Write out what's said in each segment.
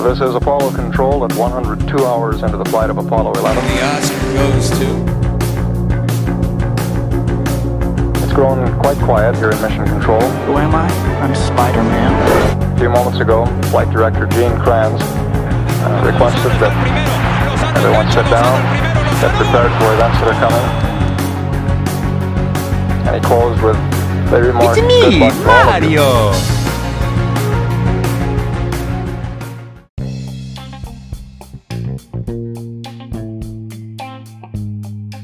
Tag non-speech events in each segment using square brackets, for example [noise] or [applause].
This is Apollo Control at 102 hours into the flight of Apollo 11. The Oscar goes to. It's grown quite quiet here in Mission Control. Who am I? I'm Spider-Man. A few moments ago, Flight Director Gene Kranz uh, requested that everyone sit down, get prepared for events that are coming. And he closed with the remark, "Good luck to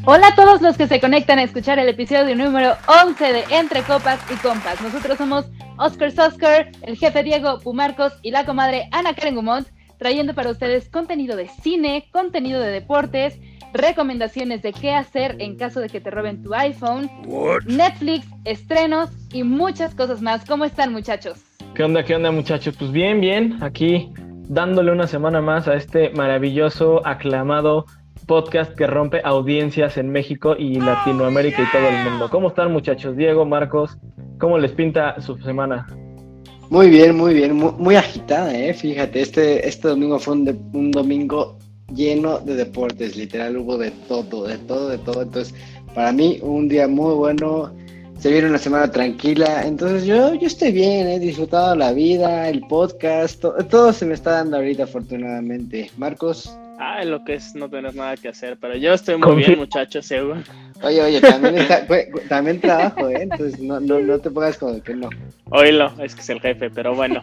Hola a todos los que se conectan a escuchar el episodio número 11 de Entre Copas y Compas. Nosotros somos Oscar Sosker, el jefe Diego Pumarcos y la comadre Ana Karen Gumont, trayendo para ustedes contenido de cine, contenido de deportes, recomendaciones de qué hacer en caso de que te roben tu iPhone, Netflix, estrenos y muchas cosas más. ¿Cómo están muchachos? ¿Qué onda, qué onda muchachos? Pues bien, bien, aquí dándole una semana más a este maravilloso, aclamado podcast que rompe audiencias en México y Latinoamérica y todo el mundo. ¿Cómo están muchachos? Diego, Marcos, ¿cómo les pinta su semana? Muy bien, muy bien, muy, agitada, ¿eh? Fíjate, este, este domingo fue un, un domingo lleno de deportes, literal hubo de todo, de todo, de todo. Entonces, para mí, un día muy bueno, se viene una semana tranquila. Entonces, yo, yo estoy bien, he disfrutado la vida, el podcast, to- todo se me está dando ahorita, afortunadamente. Marcos. Ah, lo que es no tener nada que hacer, pero yo estoy muy bien, muchachos, seguro. Oye, oye, también, está- también trabajo, ¿eh? Entonces, no, no, no te pongas como que no. Oílo, es que es el jefe, pero bueno.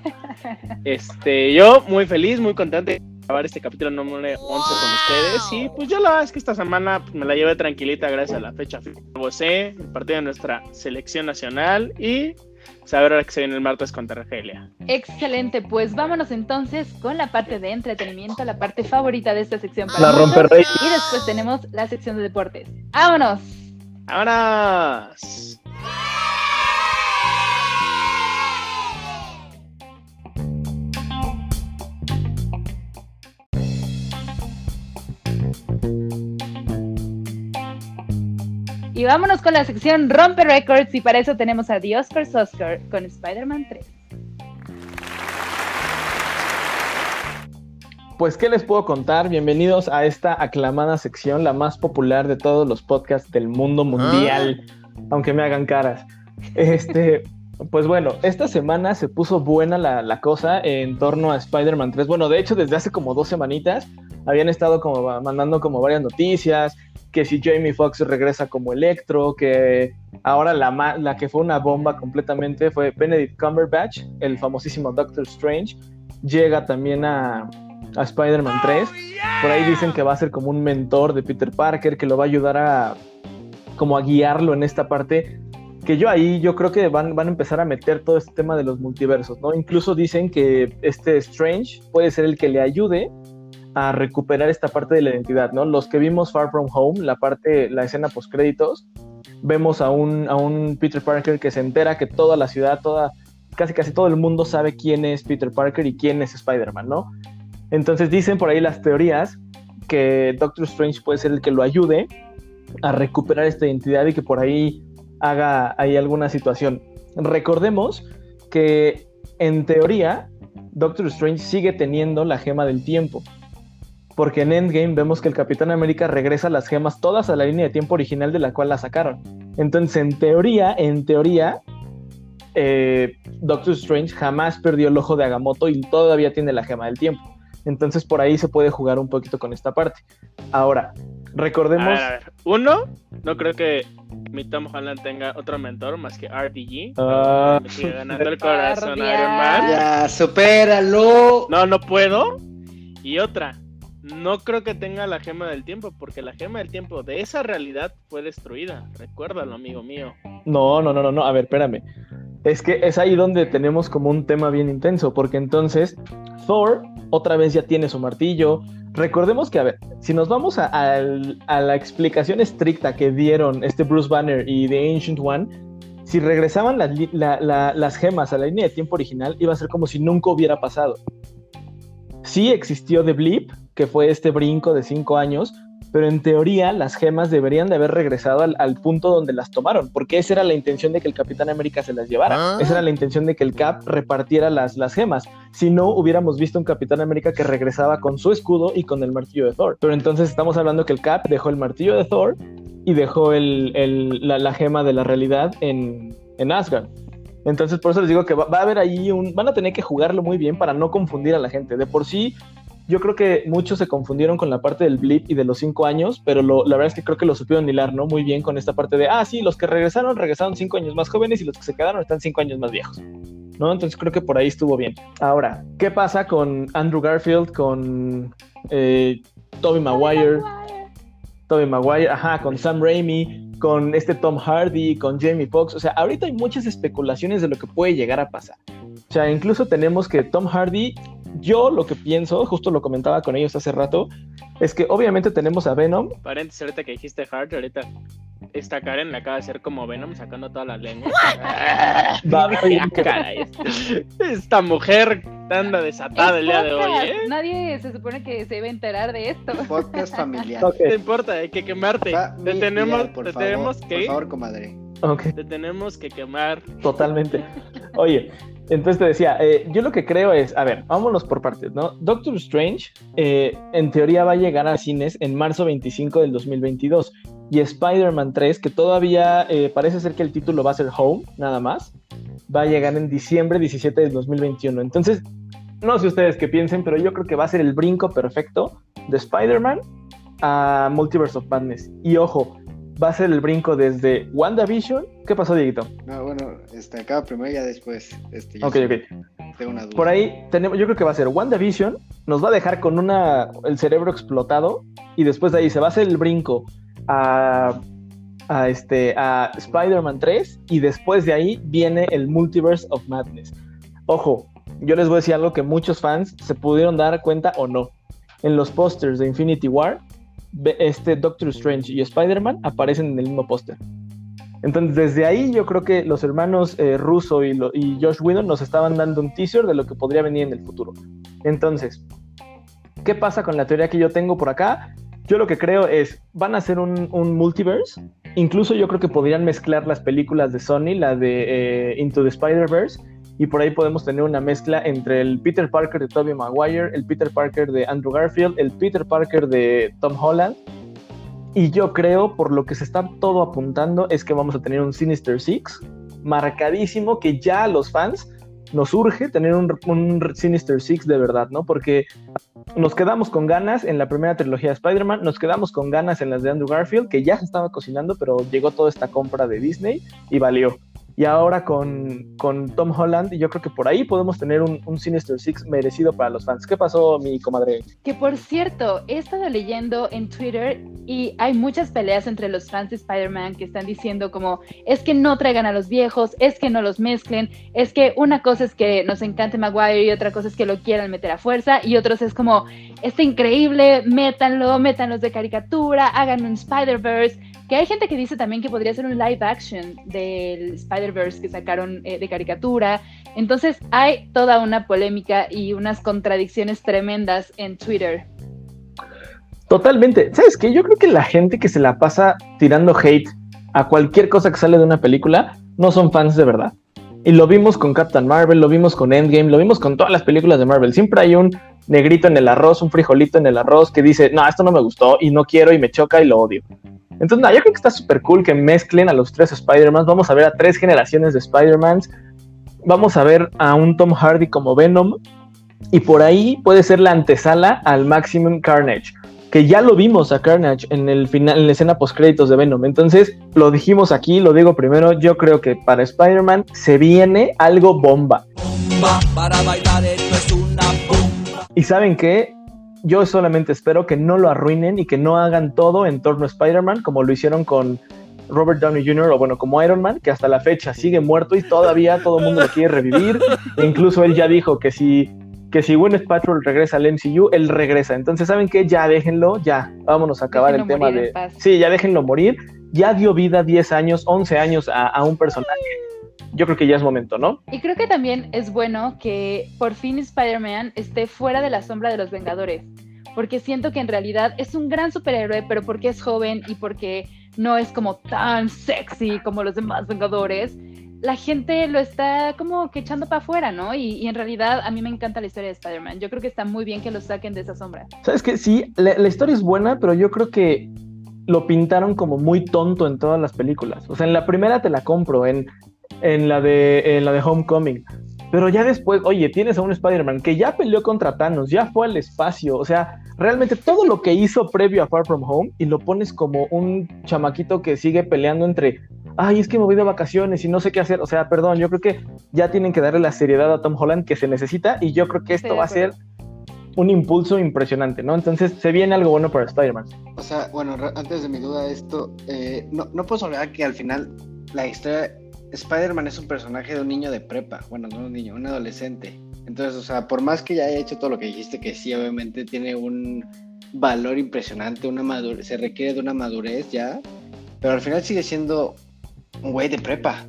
Este, yo muy feliz, muy contento de grabar este capítulo número 11 con ustedes. Y pues yo la verdad es que esta semana pues, me la llevé tranquilita gracias a la fecha FIFA. Gocé el partido de nuestra selección nacional y saber ahora que se viene el martes contra Argelia. Excelente, pues vámonos entonces con la parte de entretenimiento, la parte favorita de esta sección para La muchos. rompe rey. Y después tenemos la sección de deportes. ¡Vámonos! ¡Vámonos! Y vámonos con la sección Rompe Records y para eso tenemos a The Oscar Oscar con Spider-Man 3. Pues, ¿qué les puedo contar? Bienvenidos a esta aclamada sección, la más popular de todos los podcasts del mundo mundial, aunque me hagan caras. Este, [laughs] pues bueno, esta semana se puso buena la, la cosa en torno a Spider-Man 3. Bueno, de hecho, desde hace como dos semanitas habían estado como mandando como varias noticias, que si Jamie Foxx regresa como Electro, que ahora la, la que fue una bomba completamente fue Benedict Cumberbatch, el famosísimo Doctor Strange, llega también a, a Spider-Man 3. Por ahí dicen que va a ser como un mentor de Peter Parker, que lo va a ayudar a como a guiarlo en esta parte. Que yo ahí, yo creo que van, van a empezar a meter todo este tema de los multiversos, ¿no? Incluso dicen que este Strange puede ser el que le ayude a recuperar esta parte de la identidad, ¿no? Los que vimos Far From Home, la parte, la escena post créditos, vemos a un, a un Peter Parker que se entera que toda la ciudad, toda, casi casi todo el mundo sabe quién es Peter Parker y quién es Spider-Man, ¿no? Entonces dicen por ahí las teorías que Doctor Strange puede ser el que lo ayude a recuperar esta identidad y que por ahí haga ahí alguna situación. Recordemos que en teoría Doctor Strange sigue teniendo la gema del tiempo. Porque en Endgame vemos que el Capitán América regresa las gemas todas a la línea de tiempo original de la cual la sacaron. Entonces, en teoría, en teoría, eh, Doctor Strange jamás perdió el ojo de Agamotto y todavía tiene la gema del tiempo. Entonces, por ahí se puede jugar un poquito con esta parte. Ahora, A recordemos. ver, a ver. Uno, no creo que mi Tom Holland tenga otro mentor más que RDG. Ah. Me sigue ganando el corazón. Iron Man. Ya, supéralo. No, no puedo. Y otra, no creo que tenga la gema del tiempo, porque la gema del tiempo de esa realidad fue destruida. Recuérdalo, amigo mío. No, no, no, no, no. A ver, espérame. Es que es ahí donde tenemos como un tema bien intenso, porque entonces Thor otra vez ya tiene su martillo. Recordemos que, a ver, si nos vamos a, la explicación estricta que dieron este Bruce Banner y The Ancient One, si regresaban li- la- la- las gemas a la línea de tiempo original, iba a ser como si nunca hubiera pasado. Sí existió The Blip, que fue este brinco de cinco años, pero en teoría las gemas deberían de haber regresado al, al, punto donde las tomaron, porque esa era la intención de que el Capitán América se las llevara, ¿Ah? esa era la intención de que el Cap repartiera las, las gemas, si no hubiéramos visto un Capitán América que regresaba con su escudo y con el martillo de Thor, pero entonces estamos hablando que el Cap dejó el martillo de Thor y dejó el, el, la, la, gema de la realidad en, en Asgard. Entonces, por eso les digo que va, va, a haber ahí un. Van a tener que jugarlo muy bien para no confundir a la gente. De por sí, yo creo que muchos se confundieron con la parte del blip y de los cinco años, pero lo, la verdad es que creo que lo supieron hilar, ¿no? Muy bien con esta parte de, ah, sí, los que regresaron, regresaron cinco años más jóvenes y los que se quedaron están cinco años más viejos. ¿No? Entonces creo que por ahí estuvo bien. Ahora, ¿qué pasa con Andrew Garfield, con eh, Tobey Maguire? Tobey Maguire, ajá, con Sam Raimi, con este Tom Hardy, con Jamie Foxx. O sea, ahorita hay muchas especulaciones de lo que puede llegar a pasar. O sea, incluso tenemos que Tom Hardy yo lo que pienso, justo lo comentaba con ellos hace rato, es que obviamente tenemos a Venom. Paréntesis, ahorita que dijiste Hart, ahorita esta Karen le acaba de hacer como Venom sacando toda la lengua. Va, [laughs] caray, esta mujer anda desatada el día de hoy, ¿eh? Nadie se supone que se iba a enterar de esto. Podcast familiar. Okay. No te importa, hay que quemarte. Te tenemos, por te favor, tenemos que. Por favor, comadre. Okay. Te tenemos que quemar. Totalmente. Oye, entonces te decía, eh, yo lo que creo es, a ver, vámonos por partes, ¿no? Doctor Strange, eh, en teoría va a llegar a cines en marzo 25 del 2022. Y Spider-Man 3, que todavía eh, parece ser que el título va a ser Home, nada más, va a llegar en diciembre 17 del 2021. Entonces, no sé ustedes qué piensen, pero yo creo que va a ser el brinco perfecto de Spider-Man a Multiverse of Madness. Y ojo, va a ser el brinco desde WandaVision. ¿Qué pasó, Dieguito? No, bueno, este, acaba primero y ya después. Este, ya ok, ok. Tengo una duda. Por ahí tenemos, yo creo que va a ser WandaVision, nos va a dejar con una el cerebro explotado y después de ahí se va a hacer el brinco a, a este a Spider-Man 3 y después de ahí viene el Multiverse of Madness. Ojo, yo les voy a decir algo que muchos fans se pudieron dar cuenta o no. En los pósters de Infinity War este Doctor Strange y Spider-Man aparecen en el mismo póster. Entonces, desde ahí yo creo que los hermanos eh, Russo y, Josh Whedon nos estaban dando un teaser de lo que podría venir en el futuro. Entonces, ¿qué pasa con la teoría que yo tengo por acá? Yo lo que creo es, van a hacer un, un multiverse. Incluso yo creo que podrían mezclar las películas de Sony, la de eh, Into the Spider-Verse, y por ahí podemos tener una mezcla entre el Peter Parker de Tobey Maguire, el Peter Parker de Andrew Garfield, el Peter Parker de Tom Holland. Y yo creo, por lo que se está todo apuntando, es que vamos a tener un Sinister Six marcadísimo que ya a los fans nos urge tener un, Sinister Six de verdad, ¿no? Porque nos quedamos con ganas en la primera trilogía de Spider-Man, nos quedamos con ganas en las de Andrew Garfield, que ya se estaba cocinando, pero llegó toda esta compra de Disney y valió y ahora con, con, Tom Holland, y yo creo que por ahí podemos tener un, un, Sinister Six merecido para los fans. ¿Qué pasó, mi comadre? Que por cierto, he estado leyendo en Twitter y hay muchas peleas entre los fans de Spider-Man que están diciendo como, es que no traigan a los viejos, es que no los mezclen, es que una cosa es que nos encante Maguire y otra cosa es que lo quieran meter a fuerza y otros es como, está increíble, métanlo, métanlos de caricatura, hagan un Spider-Verse que hay gente que dice también que podría ser un live action del Spider-Verse que sacaron eh, de caricatura. Entonces hay toda una polémica y unas contradicciones tremendas en Twitter. Totalmente. ¿Sabes qué? Yo creo que la gente que se la pasa tirando hate a cualquier cosa que sale de una película no son fans de verdad. Y lo vimos con Captain Marvel, lo vimos con Endgame, lo vimos con todas las películas de Marvel. Siempre hay un negrito en el arroz, un frijolito en el arroz que dice, no, esto no me gustó y no quiero y me choca y lo odio. Entonces, no, yo creo que está súper cool que mezclen a los tres Spider-Man. Vamos a ver a tres generaciones de Spider-Mans. Vamos a ver a un Tom Hardy como Venom. Y por ahí puede ser la antesala al Maximum Carnage. Que ya lo vimos a Carnage en el final, en la escena post créditos de Venom. Entonces, lo dijimos aquí, lo digo primero. Yo creo que para Spider-Man se viene algo bomba. bomba para. Y saben qué? yo solamente espero que no lo arruinen y que no hagan todo en torno a Spider-Man como lo hicieron con Robert Downey Jr. o bueno, como Iron Man, que hasta la fecha sigue muerto y todavía todo el mundo lo quiere revivir. E incluso él ya dijo que si que si Gwyneth Patrol regresa al MCU, él regresa. Entonces, ¿saben qué? Ya déjenlo, ya, vámonos a acabar déjenlo el tema de... Sí, ya déjenlo morir. Ya dio vida 10 años, 11 años a, a un personaje yo creo que ya es momento, ¿no? Y creo que también es bueno que por fin Spider-Man esté fuera de la sombra de los Vengadores. porque siento que en realidad es un gran superhéroe, pero porque es joven y porque no es como tan sexy como los demás Vengadores, la gente lo está como que echando para afuera, ¿no? Y, en realidad a mí me encanta la historia de Spider-Man. Yo creo que está muy bien que lo saquen de esa sombra. ¿Sabes qué? Sí, la, historia es buena, pero yo creo que lo pintaron como muy tonto en todas las películas. O sea, en la primera te la compro, en, en, la, de, en la de Homecoming. Pero ya después, oye, tienes a un Spider-Man que ya peleó contra Thanos, ya fue al espacio, o sea, realmente todo lo que hizo previo a Far From Home y lo pones como un chamaquito que sigue peleando entre, ay, es que me voy de vacaciones y no sé qué hacer, o sea, perdón, yo creo que ya tienen que darle la seriedad a Tom Holland que se necesita y yo creo que esto va a ser un impulso impresionante, ¿no? Entonces se viene algo bueno para Spider-Man. O sea, bueno, antes de mi duda esto, eh, no, no puedo olvidar que al final la historia Spider-Man es un personaje de un niño de prepa, bueno, no un niño, un adolescente. Entonces, o sea, por más que ya haya hecho todo lo que dijiste, que sí, obviamente tiene un valor impresionante, una madurez, se requiere de una madurez ya, pero al final sigue siendo un güey de prepa.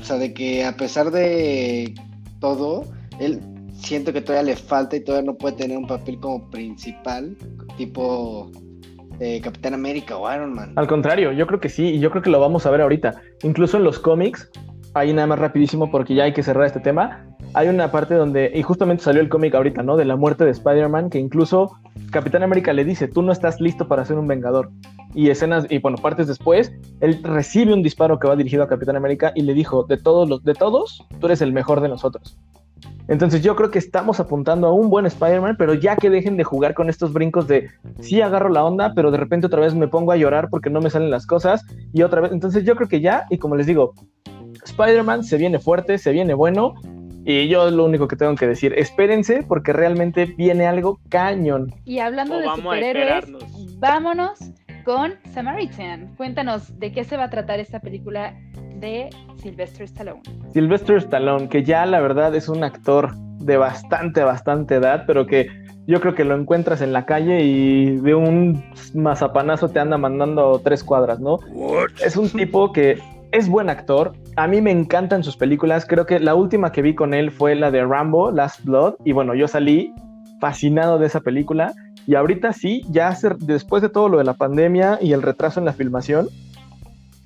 O sea, de que a pesar de todo, él siento que todavía le falta y todavía no puede tener un papel como principal, tipo Capitán América o Iron Man. Al contrario, yo creo que sí, y yo creo que lo vamos a ver ahorita. Incluso en los cómics, ahí nada más rapidísimo porque ya hay que cerrar este tema. Hay una parte donde, y justamente salió el cómic ahorita, ¿no? De la muerte de Spider-Man, que incluso Capitán América le dice, tú no estás listo para ser un Vengador. Y escenas, y bueno, partes después, él recibe un disparo que va dirigido a Capitán América y le dijo, de todos los, de todos, tú eres el mejor de nosotros. Entonces yo creo que estamos apuntando a un buen Spider-Man, pero ya que dejen de jugar con estos brincos de sí agarro la onda, pero de repente otra vez me pongo a llorar porque no me salen las cosas y otra vez. Entonces yo creo que ya, y como les digo, Spider-Man se viene fuerte, se viene bueno. Y yo lo único que tengo que decir, espérense porque realmente viene algo cañón. Y hablando de superhéroes, vámonos con Samaritan. Cuéntanos de qué se va a tratar esta película de Sylvester Stallone. Sylvester Stallone, que ya la verdad es un actor de bastante, bastante edad, pero que yo creo que lo encuentras en la calle y de un mazapanazo te anda mandando tres cuadras, ¿no? Es un tipo que es buen actor. A mí me encantan sus películas. Creo que la última que vi con él fue la de Rambo, Last Blood. Y bueno, yo salí fascinado de esa película. Y ahorita sí, ya después de todo lo de la pandemia y el retraso en la filmación,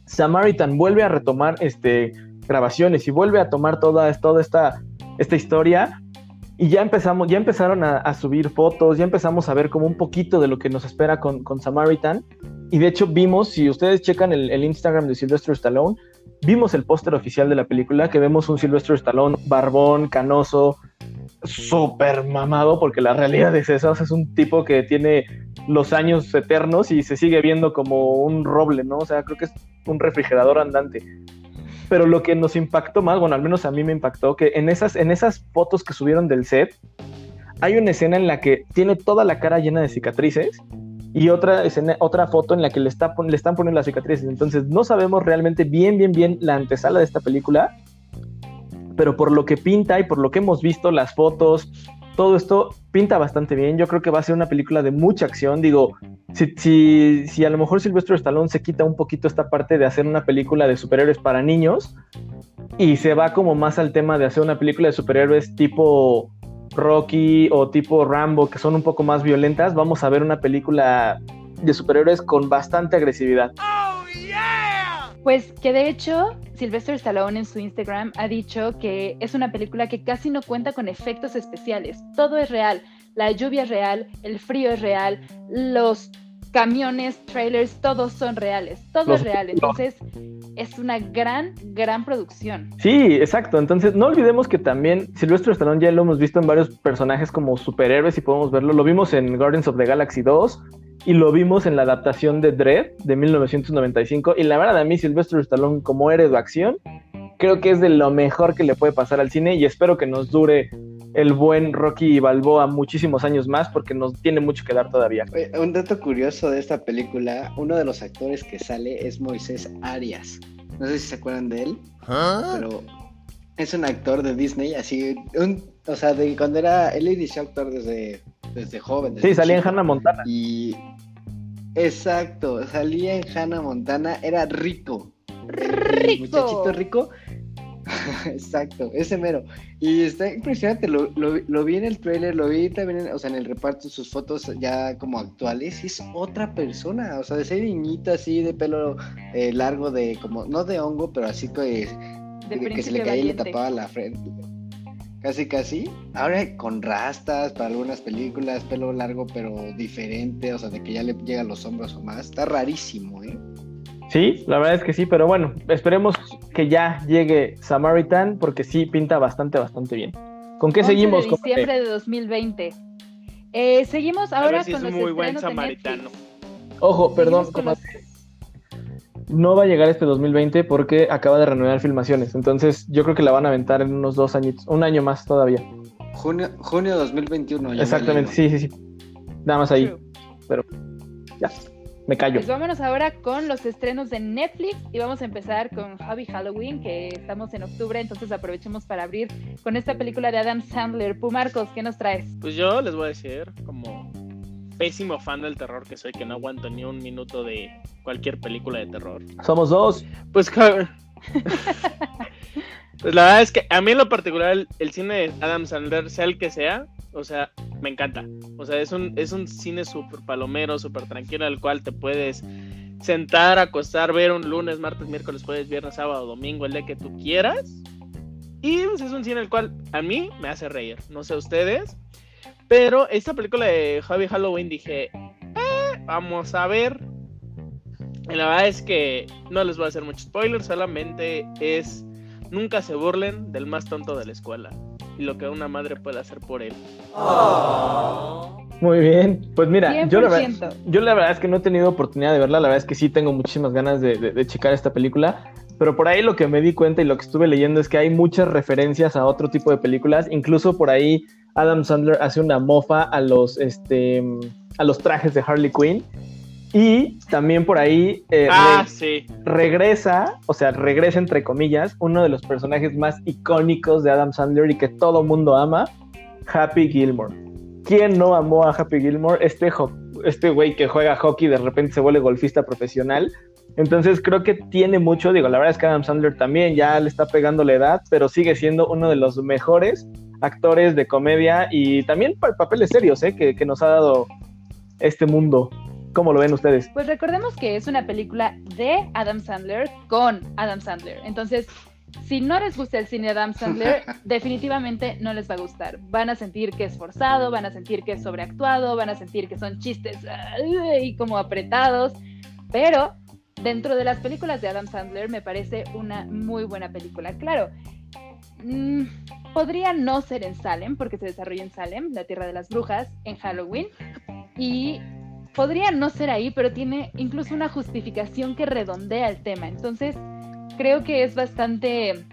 Samaritan vuelve a retomar este, grabaciones y vuelve a tomar toda, toda esta, esta historia. Y ya empezamos, ya empezaron a, subir fotos, ya empezamos a ver como un poquito de lo que nos espera con, con Samaritan. Y de hecho vimos, si ustedes checan el, Instagram de Sylvester Stallone, vimos el póster oficial de la película, que vemos un Sylvester Stallone barbón, canoso, súper mamado, porque la realidad es esa, es un tipo que tiene los años eternos y se sigue viendo como un roble, ¿no? O sea, creo que es un refrigerador andante. Pero lo que nos impactó más, bueno, al menos a mí me impactó, que en esas, en esas fotos que subieron del set, hay una escena en la que tiene toda la cara llena de cicatrices y otra, escena, otra foto en la que le, le están poniendo las cicatrices. Entonces no sabemos realmente bien, bien, bien la antesala de esta película, pero por lo que pinta y por lo que hemos visto, las fotos, todo esto pinta bastante bien. Yo creo que va a ser una película de mucha acción. Digo, si, a lo mejor Silvestre Stallone se quita un poquito esta parte de hacer una película de superhéroes para niños y se va como más al tema de hacer una película de superhéroes tipo Rocky o tipo Rambo, que son un poco más violentas, vamos a ver una película de superhéroes con bastante agresividad. Pues que de hecho Sylvester Stallone en su Instagram ha dicho que es una película que casi no cuenta con efectos especiales, todo es real, la lluvia es real, el frío es real, los camiones, trailers, todos son reales, todo es real, entonces es una gran, gran producción. Sí, exacto, entonces no olvidemos que también Sylvester Stallone ya lo hemos visto en varios personajes como superhéroes y podemos verlo, lo vimos en Guardians of the Galaxy 2, y lo vimos en la adaptación de Dread de 1995 y la verdad a mí Sylvester Stallone como héroe de acción creo que es de lo mejor que le puede pasar al cine y espero que nos dure el buen Rocky Balboa muchísimos años más porque nos tiene mucho que dar todavía. Un dato curioso de esta película, uno de los actores que sale es Moisés Arias. No sé si se acuerdan de él, ¿Ah? pero es un actor de Disney, así, o sea, de cuando era, él inició a actuar desde, desde joven. sí, salía en Hannah Montana. Y Exacto, salía en Hannah Montana, era rico. Rico. muchachito rico. [laughs] Exacto, ese mero. Y está impresionante, lo, lo, lo, vi en el trailer, lo vi también, en, o sea, en el reparto, sus fotos ya como actuales, y es otra persona, o sea, de ser niñita así, de pelo eh, largo, de como, no de hongo, pero así que, de que se le caía y le tapaba la frente. Casi, casi. Ahora con rastas para algunas películas, pelo largo pero diferente, o sea, de que ya le llega a los hombros o más. Está rarísimo, ¿eh? Sí, la verdad es que sí, pero bueno, esperemos que ya llegue Samaritan porque sí pinta bastante, bastante bien. ¿Con qué seguimos? De diciembre de 2020. Eh, seguimos ahora con es los muy buen samaritano. Ojo, perdón, no va a llegar este 2020 porque acaba de renovar filmaciones. Entonces, yo creo que la van a aventar en unos dos añitos, un año más todavía. Junio, junio 2021. Exactamente, sí, sí, sí. Nada más ahí. Pero ya, me callo. Pues vámonos ahora con los estrenos de Netflix y vamos a empezar con Hobby Halloween, que estamos en octubre, entonces aprovechemos para abrir con esta película de Adam Sandler. Pumarcos, ¿qué nos traes? Pues yo les voy a decir, como pésimo fan del terror que soy, que no aguanto ni un minuto de cualquier película de terror. Somos dos. Pues, [laughs] pues la verdad es que a mí en lo particular el, cine de Adam Sandler, sea el que sea, o sea, me encanta. O sea, es un, es un cine súper palomero, súper tranquilo, al cual te puedes sentar, acostar, ver un lunes, martes, miércoles, jueves, viernes, sábado, domingo, el día que tú quieras. Y pues, es un cine el cual a mí me hace reír. No sé ustedes, pero esta película de Javi Halloween dije, eh, vamos a ver. Y la verdad es que no les voy a hacer mucho spoiler, solamente es nunca se burlen del más tonto de la escuela y lo que una madre puede hacer por él. Muy bien, pues mira, yo la, verdad, yo la, verdad, es que no he tenido oportunidad de verla, la verdad es que sí tengo muchísimas ganas de, de checar esta película, pero por ahí lo que me di cuenta y lo que estuve leyendo es que hay muchas referencias a otro tipo de películas, incluso por ahí Adam Sandler hace una mofa a los, este, a los trajes de Harley Quinn. Y también por ahí eh, ah, regresa, o sea, regresa entre comillas, uno de los personajes más icónicos de Adam Sandler y que todo mundo ama, Happy Gilmore. ¿Quién no amó a Happy Gilmore? Este, este güey que juega hockey de repente se vuelve golfista profesional. Entonces creo que tiene mucho, digo, la verdad es que Adam Sandler también ya le está pegando la edad, pero sigue siendo uno de los mejores actores de comedia y también papeles serios ¿eh? que, nos ha dado este mundo. ¿Cómo lo ven ustedes? Pues recordemos que es una película de Adam Sandler con Adam Sandler. Entonces, si no les gusta el cine de Adam Sandler, [laughs] definitivamente no les va a gustar. Van a sentir que es forzado, van a sentir que es sobreactuado, van a sentir que son chistes y como apretados. Pero dentro de las películas de Adam Sandler me parece una muy buena película. Claro, Mm, podría no ser en Salem, porque se desarrolla en Salem, la tierra de las brujas, en Halloween. Y podría no ser ahí, pero tiene incluso una justificación que redondea el tema. Entonces, creo que es bastante,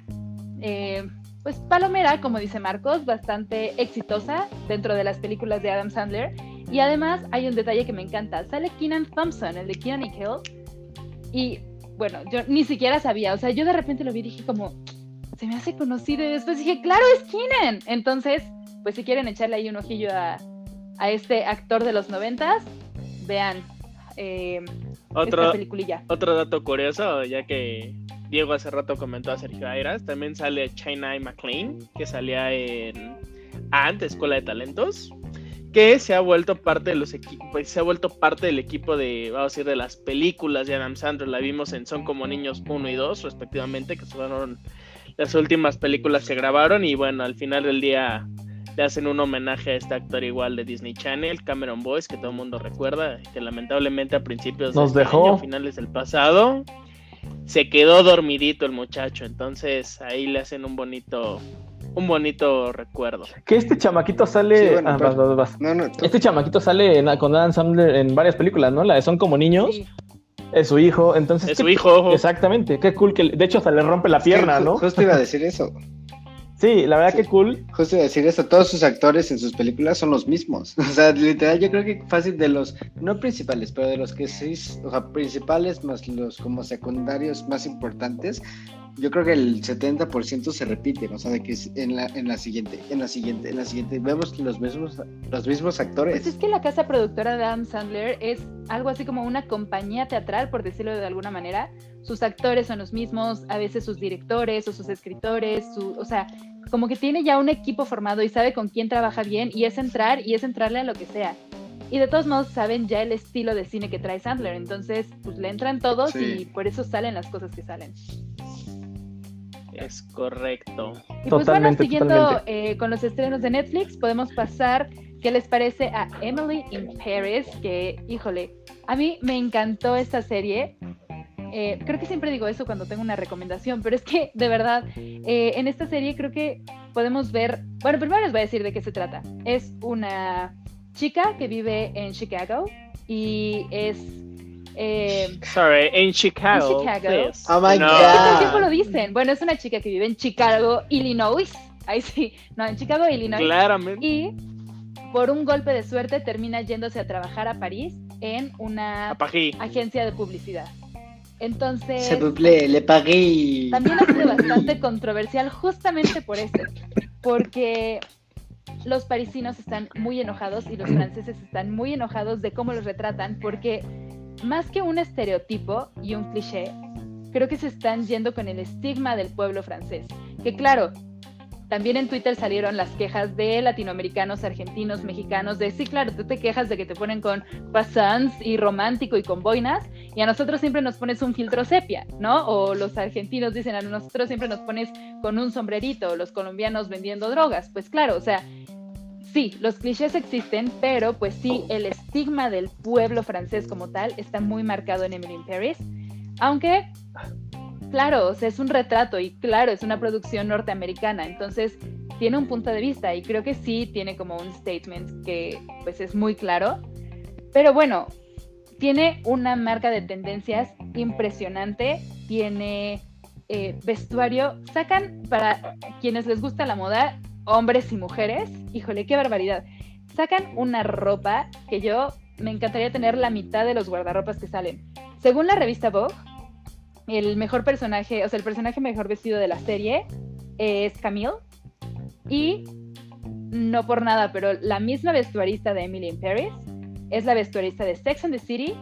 eh, pues, palomera, como dice Marcos, bastante exitosa dentro de las películas de Adam Sandler. Y además hay un detalle que me encanta. Sale Keenan Thompson, el de Keenan y. Y bueno, yo ni siquiera sabía. O sea, yo de repente lo vi y dije como, se me hace conocido y después dije, claro, es Keenan. Entonces, pues si quieren echarle ahí un ojillo a, este actor de los noventas, vean eh, otro, esta peliculilla. Otro dato curioso, ya que Diego hace rato comentó a Sergio Airas, también sale China McLean, que salía en antes Escuela de Talentos, que se ha vuelto parte de los pues, se ha vuelto parte del equipo de, vamos a decir, de las películas de Adam Sandler. La vimos en Son como niños 1 y 2, respectivamente, que fueron las últimas películas se grabaron y bueno, al final del día le hacen un homenaje a este actor igual de Disney Channel, Cameron Boyce, que todo el mundo recuerda, que lamentablemente a principios Nos de este dejó. finales del pasado, se quedó dormidito el muchacho, entonces ahí le hacen un bonito un bonito recuerdo. Que este chamaquito sale. este chamaquito sale con Dan Sandler en varias películas, ¿no? La de Son como niños. Es su hijo, entonces. Es su hijo. Exactamente, qué cool que. De hecho, hasta le rompe la pierna, ¿no? Justo iba a decir eso. Sí, la verdad que cool. Justo decir eso, todos sus actores en sus películas son los mismos. [laughs] O sea, literal, yo creo que fácil de los, no principales, pero de los que sí, o sea, principales más los como secundarios más importantes, yo creo que el 70% se repite, o sea, de que en la, en la siguiente, en la siguiente, en la siguiente, vemos los mismos, los mismos actores. Pues es que la casa productora de Adam Sandler es algo así como una compañía teatral, por decirlo de alguna manera. sus actores son los mismos, a veces sus directores o sus escritores, su, o sea, como que tiene ya un equipo formado y sabe con quién trabaja bien y es entrar y es entrarle a lo que sea. Y de todos modos saben ya el estilo de cine que trae Sandler, entonces pues le entran todos Sí. y por eso salen las cosas que salen. Es correcto. Y pues bueno, Totalmente, siguiendo totalmente. eh, con los estrenos de Netflix, podemos pasar, ¿qué les parece a Emily in Paris? Que, híjole, a mí me encantó esta serie. Eh, creo que siempre digo eso cuando tengo una recomendación, pero es que de verdad, eh, en esta serie creo que podemos ver, bueno, primero les voy a decir de qué se trata. Es una chica que vive en Chicago y es... eh, Sorry, en Chicago. En Chicago. please. Oh my No. God. ¿Qué todo el tiempo lo dicen? Bueno, es una chica que vive en Chicago, Illinois. Ahí sí, no, en Chicago, Illinois. Claramente. Y por un golpe de suerte termina yéndose a trabajar a París en una agencia de publicidad. Entonces, Se le pagué. también ha sido bastante controversial justamente por eso, porque los parisinos están muy enojados y los franceses están muy enojados de cómo los retratan, porque más que un estereotipo y un cliché, creo que se están yendo con el estigma del pueblo francés. Que claro, también en Twitter salieron las quejas de latinoamericanos, argentinos, mexicanos, de sí, claro, tú te quejas de que te ponen con croissants y romántico y con boinas, y a nosotros siempre nos pones un filtro sepia, ¿no? O los argentinos dicen, a nosotros siempre nos pones con un sombrerito, los colombianos vendiendo drogas. Pues claro, o sea, sí, los clichés existen, pero pues sí, el estigma del pueblo francés como tal está muy marcado en Emily in Paris, aunque claro, o sea, es un retrato y claro, es una producción norteamericana, entonces tiene un punto de vista y creo que sí tiene como un statement que pues es muy claro, pero bueno, tiene una marca de tendencias impresionante, tiene eh, vestuario, sacan para quienes les gusta la moda, hombres y mujeres, híjole, qué barbaridad, sacan una ropa que yo me encantaría tener la mitad de los guardarropas que salen. Según la revista Vogue, el mejor personaje, o sea, el personaje mejor vestido de la serie es Camille. Y no por nada, pero la misma vestuarista de Emily in Paris es la vestuarista de Sex and the City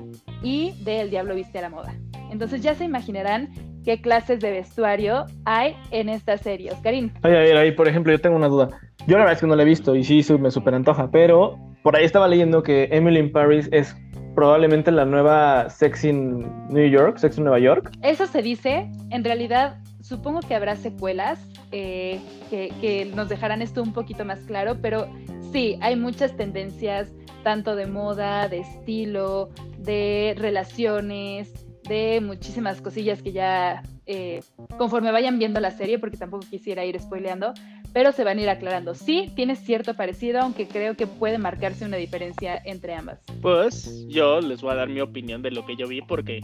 y de El Diablo Viste a la Moda. Entonces ya se imaginarán qué clases de vestuario hay en esta serie. Oscarín. Oye, a ver, ahí, por ejemplo, yo tengo una duda. Yo la verdad es que no la he visto y sí me super antoja, pero por ahí estaba leyendo que Emily in Paris es probablemente la nueva Sex in New York, Sex in Nueva York. Eso se dice, en realidad supongo que habrá secuelas eh, que, que nos dejarán esto un poquito más claro, pero sí, hay muchas tendencias, tanto de moda, de estilo, de relaciones, de muchísimas cosillas que ya eh, conforme vayan viendo la serie, porque tampoco quisiera ir spoileando, pero se van a ir aclarando. Sí, tiene cierto parecido, aunque creo que puede marcarse una diferencia entre ambas. Pues yo les voy a dar mi opinión de lo que yo vi porque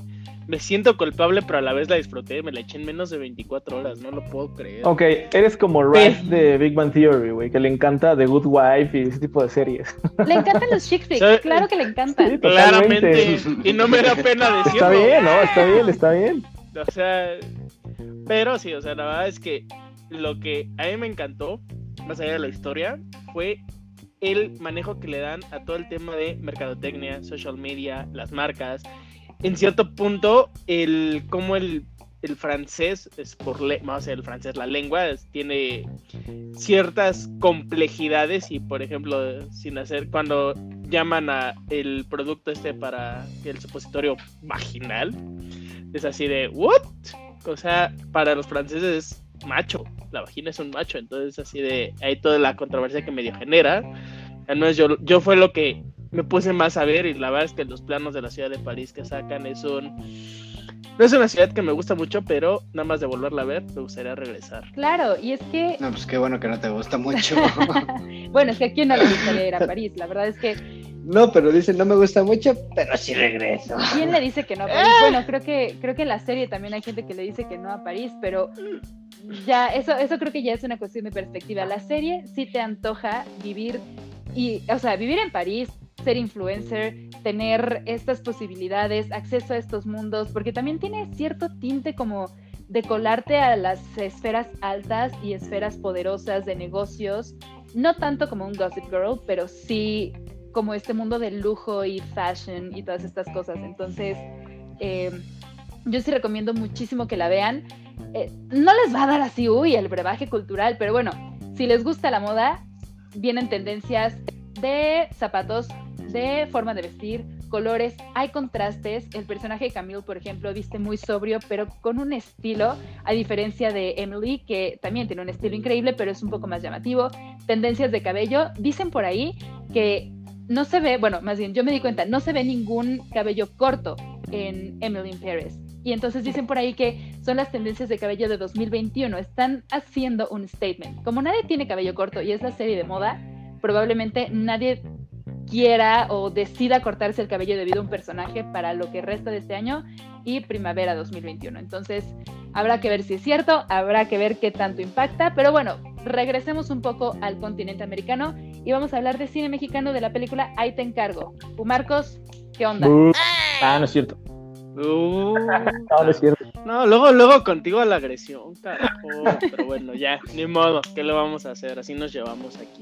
me siento culpable, pero a la vez la disfruté. Me la eché en menos de 24 horas, no lo puedo creer. Ok, eres como Ralph de Big Bang Theory, güey, que le encanta The Good Wife y ese tipo de series. [laughs] Le encantan los chick flicks, ¿Sabe? claro que le encantan. Sí, Claramente. Y no me da pena decirlo. Está bien, ¿no? Está bien, está bien. O sea, pero sí, o sea, la verdad es que lo que a mí me encantó, más allá de la historia, fue el manejo que le dan a todo el tema de mercadotecnia, social media, las marcas. En cierto punto, el cómo el, el francés es por le vamos a el francés, la lengua tiene ciertas complejidades y por ejemplo, sin hacer cuando llaman a el producto este para el supositorio vaginal, es así de what? O sea, para los franceses es macho, la vagina es un macho, entonces así de ahí toda la controversia que medio genera. Menos yo, yo fue lo que me puse más a ver y la verdad es que los planos de la ciudad de París que sacan es un... No es una ciudad que me gusta mucho, pero nada más de volverla a ver, me gustaría regresar. Claro, y es que, No, pues qué bueno que no te gusta [laughs] mucho. [laughs] bueno, es que a quién no le gustaría ir a París, la verdad es que, no, pero dicen no me gusta mucho, pero sí regreso. ¿quién le dice que no a París? [laughs] Bueno, creo que, creo que en la serie también hay gente que le dice que no a París, pero ya, eso, eso creo que ya es una cuestión de perspectiva. La serie sí te antoja vivir, y, o sea, vivir en París, ser influencer, tener estas posibilidades, acceso a estos mundos, porque también tiene cierto tinte como de colarte a las esferas altas y esferas poderosas de negocios, no tanto como un Gossip Girl, pero sí como este mundo del lujo y fashion y todas estas cosas. Entonces, eh, Yo sí recomiendo muchísimo que la vean. Eh, no les va a dar así, uy, el brebaje cultural, pero bueno, si les gusta la moda, vienen tendencias de zapatos, de forma de vestir, colores, hay contrastes. El personaje de Camille, por ejemplo, viste muy sobrio, pero con un estilo, a diferencia de Emily, que también tiene un estilo increíble, pero es un poco más llamativo. Tendencias de cabello, dicen por ahí que no se ve, bueno, más bien yo me di cuenta, no se ve ningún cabello corto en Emily in. Y entonces dicen por ahí que son las tendencias de cabello de 2021. Están haciendo un statement. Como nadie tiene cabello corto y es la serie de moda, probablemente nadie quiera o decida cortarse el cabello debido a un personaje para lo que resta de este año y primavera 2021. Entonces, habrá que ver si es cierto, habrá que ver qué tanto impacta, pero bueno, regresemos un poco al continente americano y vamos a hablar de cine mexicano de la película Ahí te encargo. Marcos, ¿qué onda? ah, no es cierto. Uh, no, no es cierto. No, luego, luego contigo a la agresión, carajo. Pero bueno, ya, ni modo, ¿qué le vamos a hacer? Así nos llevamos aquí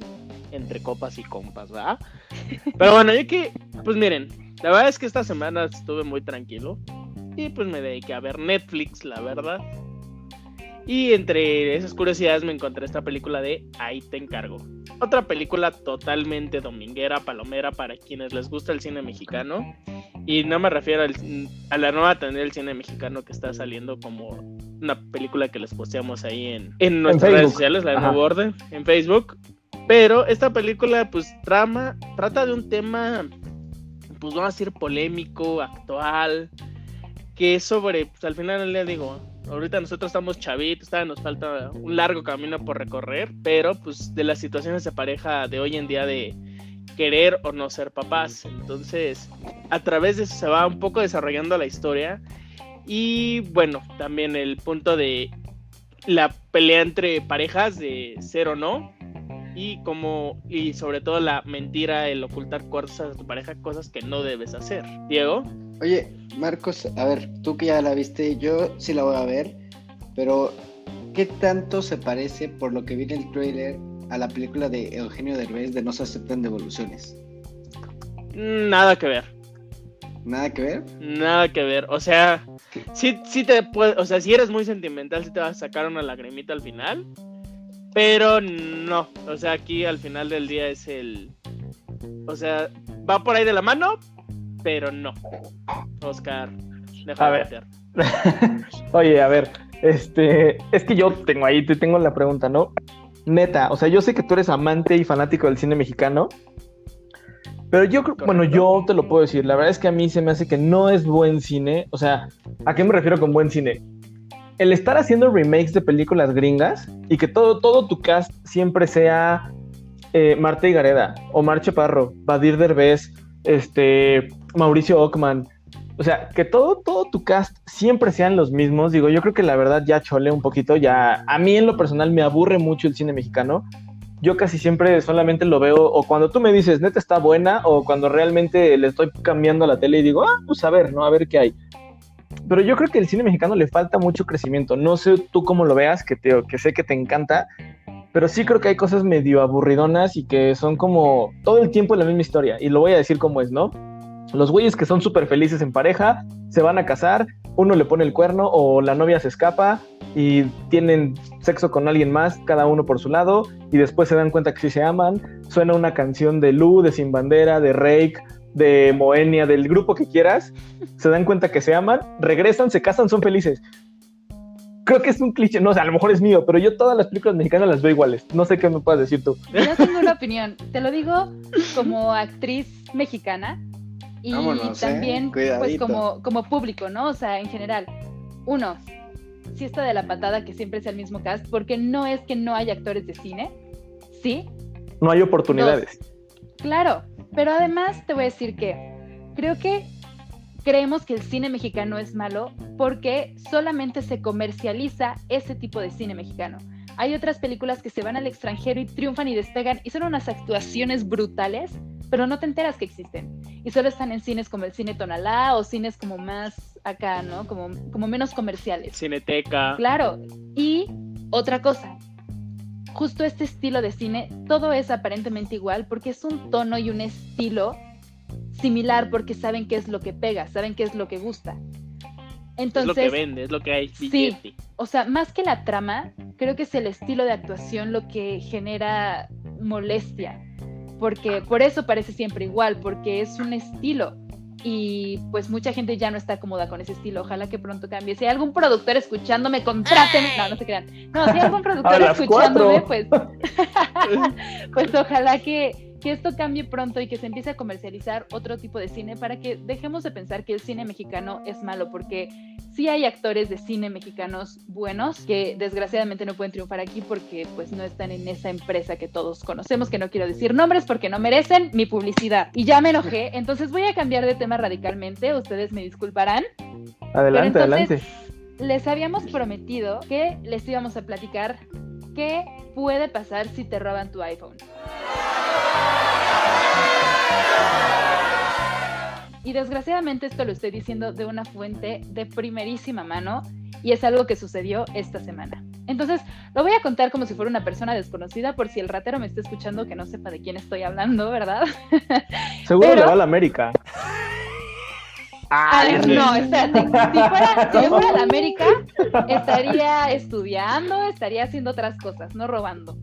entre copas y compas, ¿verdad? Pero bueno, yo que, pues miren, la verdad es que esta semana estuve muy tranquilo y pues me dediqué a ver Netflix, la verdad. Y entre esas curiosidades me encontré esta película de Ahí te encargo. Otra película totalmente dominguera, palomera para quienes les gusta el cine mexicano. Y no me refiero a la nueva tendencia del cine mexicano que está saliendo como una película que les posteamos ahí en, en nuestras redes sociales, la de Nuevo Orden, en Facebook. Pero esta película, pues, trama, trata de un tema, pues, vamos a decir, polémico, actual, que es sobre, pues, al final le digo, ahorita nosotros estamos chavitos, nos falta un largo camino por recorrer, pero, pues, de las situaciones de pareja de hoy en día de querer o no ser papás. Entonces, a través de eso se va un poco desarrollando la historia. Y bueno, también el punto de la pelea entre parejas de ser o no y como y sobre todo la mentira, el ocultar cosas a tu pareja, cosas que no debes hacer. Diego. Oye, Marcos, a ver, tú que ya la viste, yo sí la voy a ver, pero ¿qué tanto se parece por lo que vi en el trailer a la película de Eugenio Derbez de No se aceptan devoluciones? Nada que ver. ¿Nada que ver? Nada que ver. O sea, sí, sí te puede, o sea, si eres muy sentimental, sí te vas a sacar una lagrimita al final. Pero no, o sea, aquí al final del día es el... O sea, va por ahí de la mano, pero no. Oscar, deja a ver. [laughs] Oye, a ver, este, es que yo tengo ahí, te tengo la pregunta, ¿no? Neta, o sea, yo sé que tú eres amante y fanático del cine mexicano, pero yo creo, bueno, yo te lo puedo decir, la verdad es que a mí se me hace que no es buen cine, o sea, ¿a qué me refiero con buen cine? el estar haciendo remakes de películas gringas y que todo, todo tu cast siempre sea eh, Marta Gareda, Omar Chaparro, Badir Derbez, este, Mauricio Ockman. O sea, que todo, todo tu cast siempre sean los mismos. Digo, yo creo que la verdad ya chole un poquito. Ya, a mí en lo personal me aburre mucho el cine mexicano. Yo casi siempre solamente lo veo, o cuando tú me dices, neta está buena, o cuando realmente le estoy cambiando la tele y digo, ah, pues a ver, ¿no? A ver qué hay pero yo creo que el cine mexicano le falta mucho crecimiento. No sé tú cómo lo veas, que, te, que sé que te encanta, pero sí creo que hay cosas medio aburridonas y que son como todo el tiempo la misma historia. Y lo voy a decir como es, ¿no? Los güeyes que son súper felices en pareja, se van a casar, uno le pone el cuerno o la novia se escapa y tienen sexo con alguien más, cada uno por su lado, y después se dan cuenta que sí se aman. Suena una canción de Lu, de Sin Bandera, de Rake, de Moenia, del grupo que quieras, se dan cuenta que se aman, regresan, se casan, son felices. Creo que es un cliché, no sé, a lo mejor es mío, pero yo todas las películas mexicanas las veo iguales. No sé qué me puedes decir tú. Yo tengo una opinión, te lo digo como actriz mexicana y ¿eh? también pues como, como público, ¿no? O sea, en general. Uno, sí está de la patada que siempre sea el mismo cast, porque no es que no haya actores de cine, sí. No hay oportunidades. claro, pero además te voy a decir que creo que creemos que el cine mexicano es malo porque solamente se comercializa ese tipo de cine mexicano. Hay otras películas que se van al extranjero y triunfan y despegan y son unas actuaciones brutales, pero no te enteras que existen. Y solo están en cines como el cine Tonalá o cines como más acá, ¿no? Como, como menos comerciales. Cineteca. Claro. Y otra cosa, justo este estilo de cine, todo es aparentemente igual porque es un tono y un estilo similar porque saben qué es lo que pega, saben qué es lo que gusta. Entonces, es lo que vende, es lo que hay. Sí. o sea, más que la trama, creo que es el estilo de actuación lo que genera molestia. Porque por eso parece siempre igual, porque es un estilo. Y pues mucha gente ya no está cómoda con ese estilo. Ojalá que pronto cambie. Si hay algún productor escuchándome, contrátenme. No, no se crean. No, si hay algún productor escuchándome, cuatro. pues, [laughs] pues ojalá que, que esto cambie pronto y que se empiece a comercializar otro tipo de cine para que dejemos de pensar que el cine mexicano es malo, porque sí hay actores de cine mexicanos buenos que desgraciadamente no pueden triunfar aquí porque pues no están en esa empresa que todos conocemos, que no quiero decir nombres porque no merecen mi publicidad. Y ya me enojé, [laughs] entonces voy a cambiar de tema radicalmente, ustedes me disculparán. Adelante, entonces- adelante. Les habíamos prometido que les íbamos a platicar qué puede pasar si te roban tu iPhone. Y desgraciadamente esto lo estoy diciendo de una fuente de primerísima mano y es algo que sucedió esta semana. Entonces, lo voy a contar como si fuera una persona desconocida por si el ratero me está escuchando que no sepa de quién estoy hablando, ¿verdad? Seguro pero- le va a la América. Ay, no, espérate. Si fuera, [laughs] si yo fuera de América, estaría estudiando, estaría haciendo otras cosas, no robando.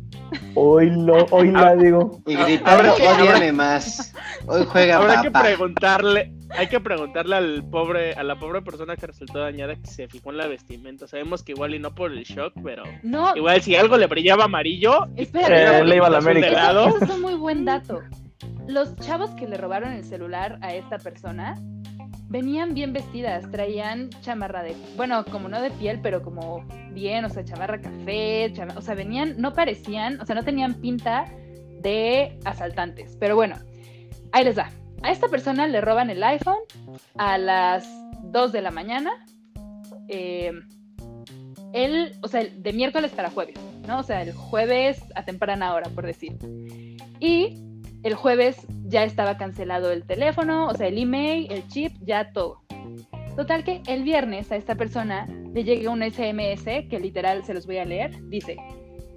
Hoy lo, hoy la digo. Y gritar, odiame más. Hoy juega Habrá que preguntarle, hay que preguntarle al pobre, a la pobre persona que resultó dañada que se fijó en la vestimenta. Sabemos que igual y no por el shock, pero No, igual si algo le brillaba amarillo, espérate. Eh, le iba a la América. Eso es un muy buen dato. Los chavos que le robaron el celular a esta persona venían bien vestidas, traían chamarra de, bueno, como no de piel, pero como bien, o sea, chamarra café, chama- o sea, venían, no parecían, o sea, no tenían pinta de asaltantes. Pero bueno, ahí les da. A esta persona le roban el iPhone a las 2 de la mañana. Eh, él, o sea, de miércoles para jueves, ¿no? O sea, el jueves a temprana hora, por decir. Y el jueves ya estaba cancelado el teléfono, o sea, el email, el chip, ya todo. Total que el viernes a esta persona le llega un SMS que literal se los voy a leer. Dice,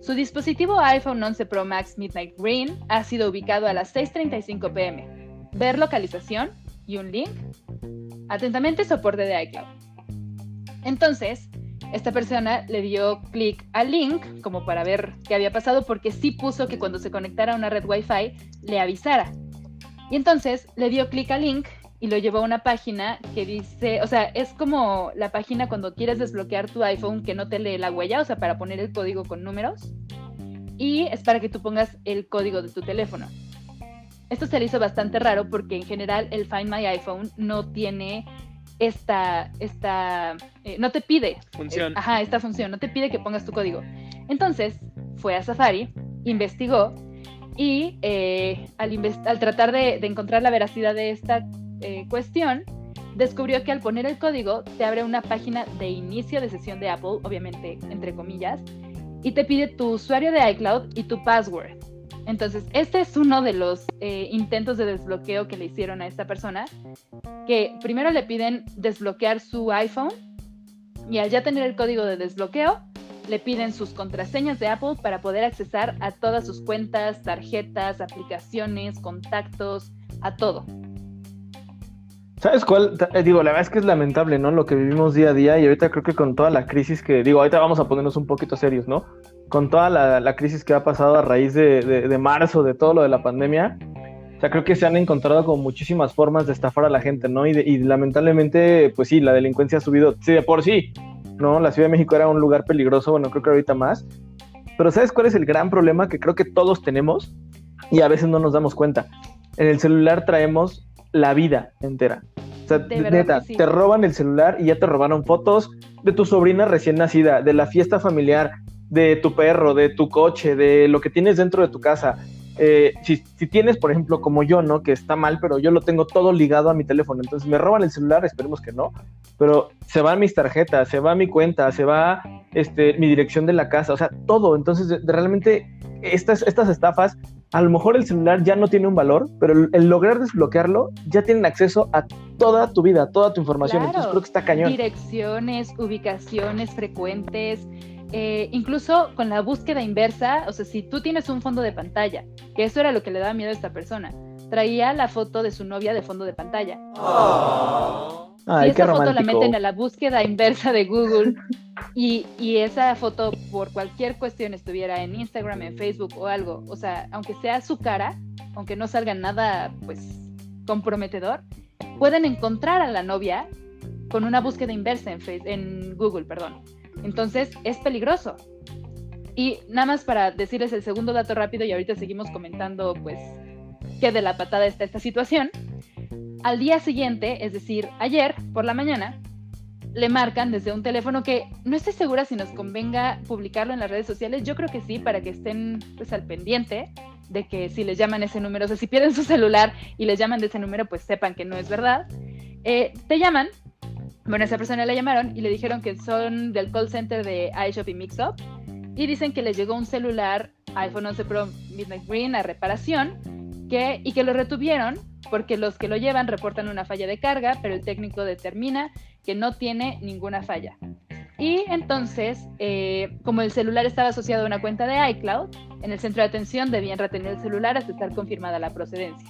su dispositivo iPhone 11 Pro Max Midnight Green ha sido ubicado a las 6.35 pm. Ver localización y un link. Atentamente, soporte de iCloud. Entonces, esta persona le dio clic al link como para ver qué había pasado porque sí puso que cuando se conectara a una red Wi-Fi le avisara. Y entonces le dio clic al link y lo llevó a una página que dice, o sea, es como la página cuando quieres desbloquear tu iPhone que no te lee la huella, o sea, para poner el código con números. Y es para que tú pongas el código de tu teléfono. Esto se le hizo bastante raro porque en general el Find My iPhone no tiene esta, esta, eh, no te pide Función. eh, ajá, esta función, no te pide que pongas tu código. Entonces, fue a Safari, investigó y eh, al, al tratar de, de encontrar la veracidad de esta eh, cuestión, descubrió que al poner el código te abre una página de inicio de sesión de Apple, obviamente entre comillas, y te pide tu usuario de iCloud y tu password. Entonces, este es uno de los eh, intentos de desbloqueo que le hicieron a esta persona, que primero le piden desbloquear su iPhone y al ya tener el código de desbloqueo, le piden sus contraseñas de Apple para poder accesar a todas sus cuentas, tarjetas, aplicaciones, contactos, a todo. ¿Sabes cuál? Eh, Digo, la verdad es que es lamentable, ¿no? Lo que vivimos día a día y ahorita creo que con toda la crisis que, digo, ahorita vamos a ponernos un poquito serios, ¿no? Con toda la, la crisis que ha pasado a raíz de, de- de marzo, de todo lo de la pandemia, o sea, creo que se han encontrado como muchísimas formas de estafar a la gente, ¿no? Y, de- y lamentablemente, pues sí, la delincuencia ha subido, sí, de por sí, ¿no? La Ciudad de México era un lugar peligroso, bueno, creo que ahorita más. Pero ¿sabes cuál es el gran problema que creo que todos tenemos y a veces no nos damos cuenta? En el celular traemos la vida entera. O sea, neta, sí. te roban el celular y ya te robaron fotos de tu sobrina recién nacida, de la fiesta familiar, de tu perro, de tu coche, de lo que tienes dentro de tu casa. Eh, si, si tienes, por ejemplo, como yo, ¿no? Que está mal, pero yo lo tengo todo ligado a mi teléfono. Entonces me roban el celular, esperemos que no. Pero se van mis tarjetas, se va mi cuenta, se va este, mi dirección de la casa, o sea, todo. Entonces, de- de- realmente, estas, estas estafas, a lo mejor el celular ya no tiene un valor, pero el, el lograr desbloquearlo, ya tienen acceso a toda tu vida, a toda tu información. Claro. Entonces creo que está cañón. Direcciones, ubicaciones frecuentes, eh, incluso con la búsqueda inversa, o sea, si tú tienes un fondo de pantalla, que eso era lo que le daba miedo a esta persona, traía la foto de su novia de fondo de pantalla. Ay, si qué esa foto la meten a la búsqueda inversa de Google y, y esa foto por cualquier cuestión estuviera en Instagram, en Facebook o algo, o sea, aunque sea su cara, aunque no salga nada pues comprometedor, pueden encontrar a la novia con una búsqueda inversa en, Face- en Google, perdón. Entonces es peligroso. Y nada más para decirles el segundo dato rápido y ahorita seguimos comentando pues qué de la patada está esta situación. Al día siguiente, es decir, ayer por la mañana, le marcan desde un teléfono que no estoy segura si nos convenga publicarlo en las redes sociales. Yo creo que sí, para que estén pues al pendiente de que si les llaman ese número, o sea, si pierden su celular y les llaman de ese número, pues sepan que no es verdad. Eh, te llaman, bueno, esa persona le llamaron y le dijeron que son del call center de iShop y Mixup y dicen que les llegó un celular iPhone 11 Pro Midnight Green a reparación que, y que lo retuvieron porque los que lo llevan reportan una falla de carga, pero el técnico determina que no tiene ninguna falla. Y entonces, eh, como el celular estaba asociado a una cuenta de iCloud, en el centro de atención debían retener el celular hasta estar confirmada la procedencia.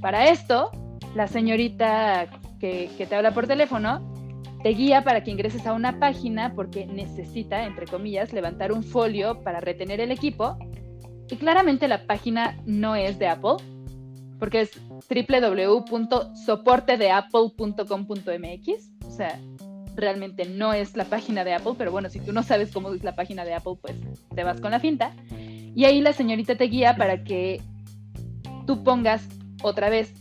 Para esto, la señorita que, te habla por teléfono te guía para que ingreses a una página porque necesita, entre comillas, levantar un folio para retener el equipo. Y claramente la página no es de Apple, porque es www.soportedeapple.com.mx. O sea, realmente no es la página de Apple, pero bueno, si tú no sabes cómo es la página de Apple, pues te vas con la finta. Y ahí la señorita te guía para que tú pongas otra vez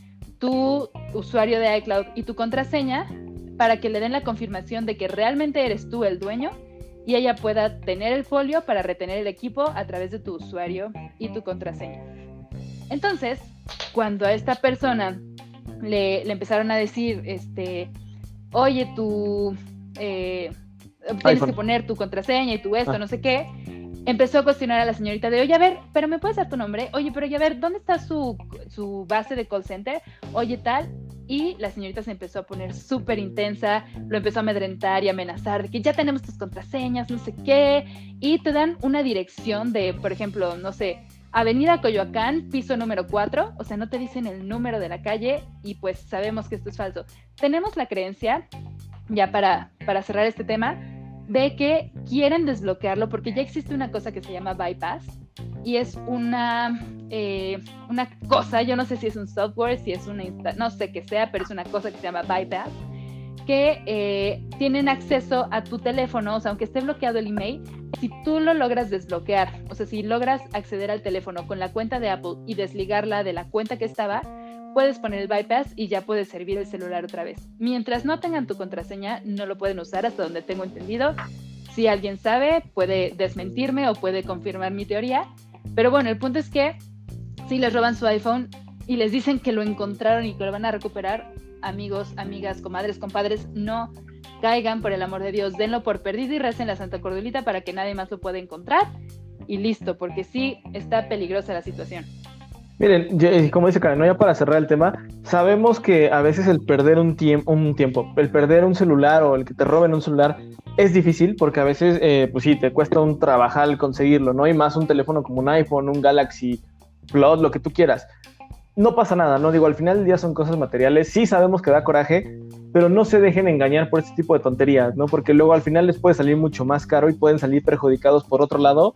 tu usuario de iCloud y tu contraseña para que le den la confirmación de que realmente eres tú el dueño y ella pueda tener el folio para retener el equipo a través de tu usuario y tu contraseña. Entonces, cuando a esta persona le, le empezaron a decir, este, oye, tú eh, tienes iPhone. que poner tu contraseña y tu esto, Ah. no sé qué, empezó a cuestionar a la señorita de, oye, a ver, pero me puedes dar tu nombre, oye, pero ya a ver, ¿dónde está su, su base de call center? Oye, tal. Y la señorita se empezó a poner súper intensa, lo empezó a amedrentar y amenazar de que ya tenemos tus contraseñas, no sé qué, y te dan una dirección de, por ejemplo, no sé, Avenida Coyoacán, piso número 4, o sea, no te dicen el número de la calle y pues sabemos que esto es falso. Tenemos la creencia, ya para, para cerrar este tema, de que quieren desbloquearlo porque ya existe una cosa que se llama bypass y es una, eh, una cosa, yo no sé si es un software, si es una, insta- no sé qué sea, pero es una cosa que se llama bypass que eh, tienen acceso a tu teléfono, o sea, aunque esté bloqueado el email, si tú lo logras desbloquear, o sea, si logras acceder al teléfono con la cuenta de Apple y desligarla de la cuenta que estaba, puedes poner el bypass y ya puedes servir el celular otra vez. Mientras no tengan tu contraseña, no lo pueden usar hasta donde tengo entendido. Si alguien sabe, puede desmentirme o puede confirmar mi teoría. Pero bueno, el punto es que si les roban su iPhone y les dicen que lo encontraron y que lo van a recuperar, amigos, amigas, comadres, compadres, no caigan por el amor de Dios, denlo por perdido y recen la Santa Cordulita para que nadie más lo pueda encontrar y listo, porque sí está peligrosa la situación. Miren, eh, como dice Karen, ya para cerrar el tema, sabemos que a veces el perder un, tiemp- un tiempo, el perder un celular o el que te roben un celular es difícil porque a veces, eh, pues sí, te cuesta un trabajar conseguirlo, ¿no? Y más un teléfono como un iPhone, un Galaxy Plus, lo que tú quieras. No pasa nada, ¿no? Digo, al final del día son cosas materiales, sí sabemos que da coraje, pero no se dejen engañar por este tipo de tonterías, ¿no? Porque luego al final les puede salir mucho más caro y pueden salir perjudicados por otro lado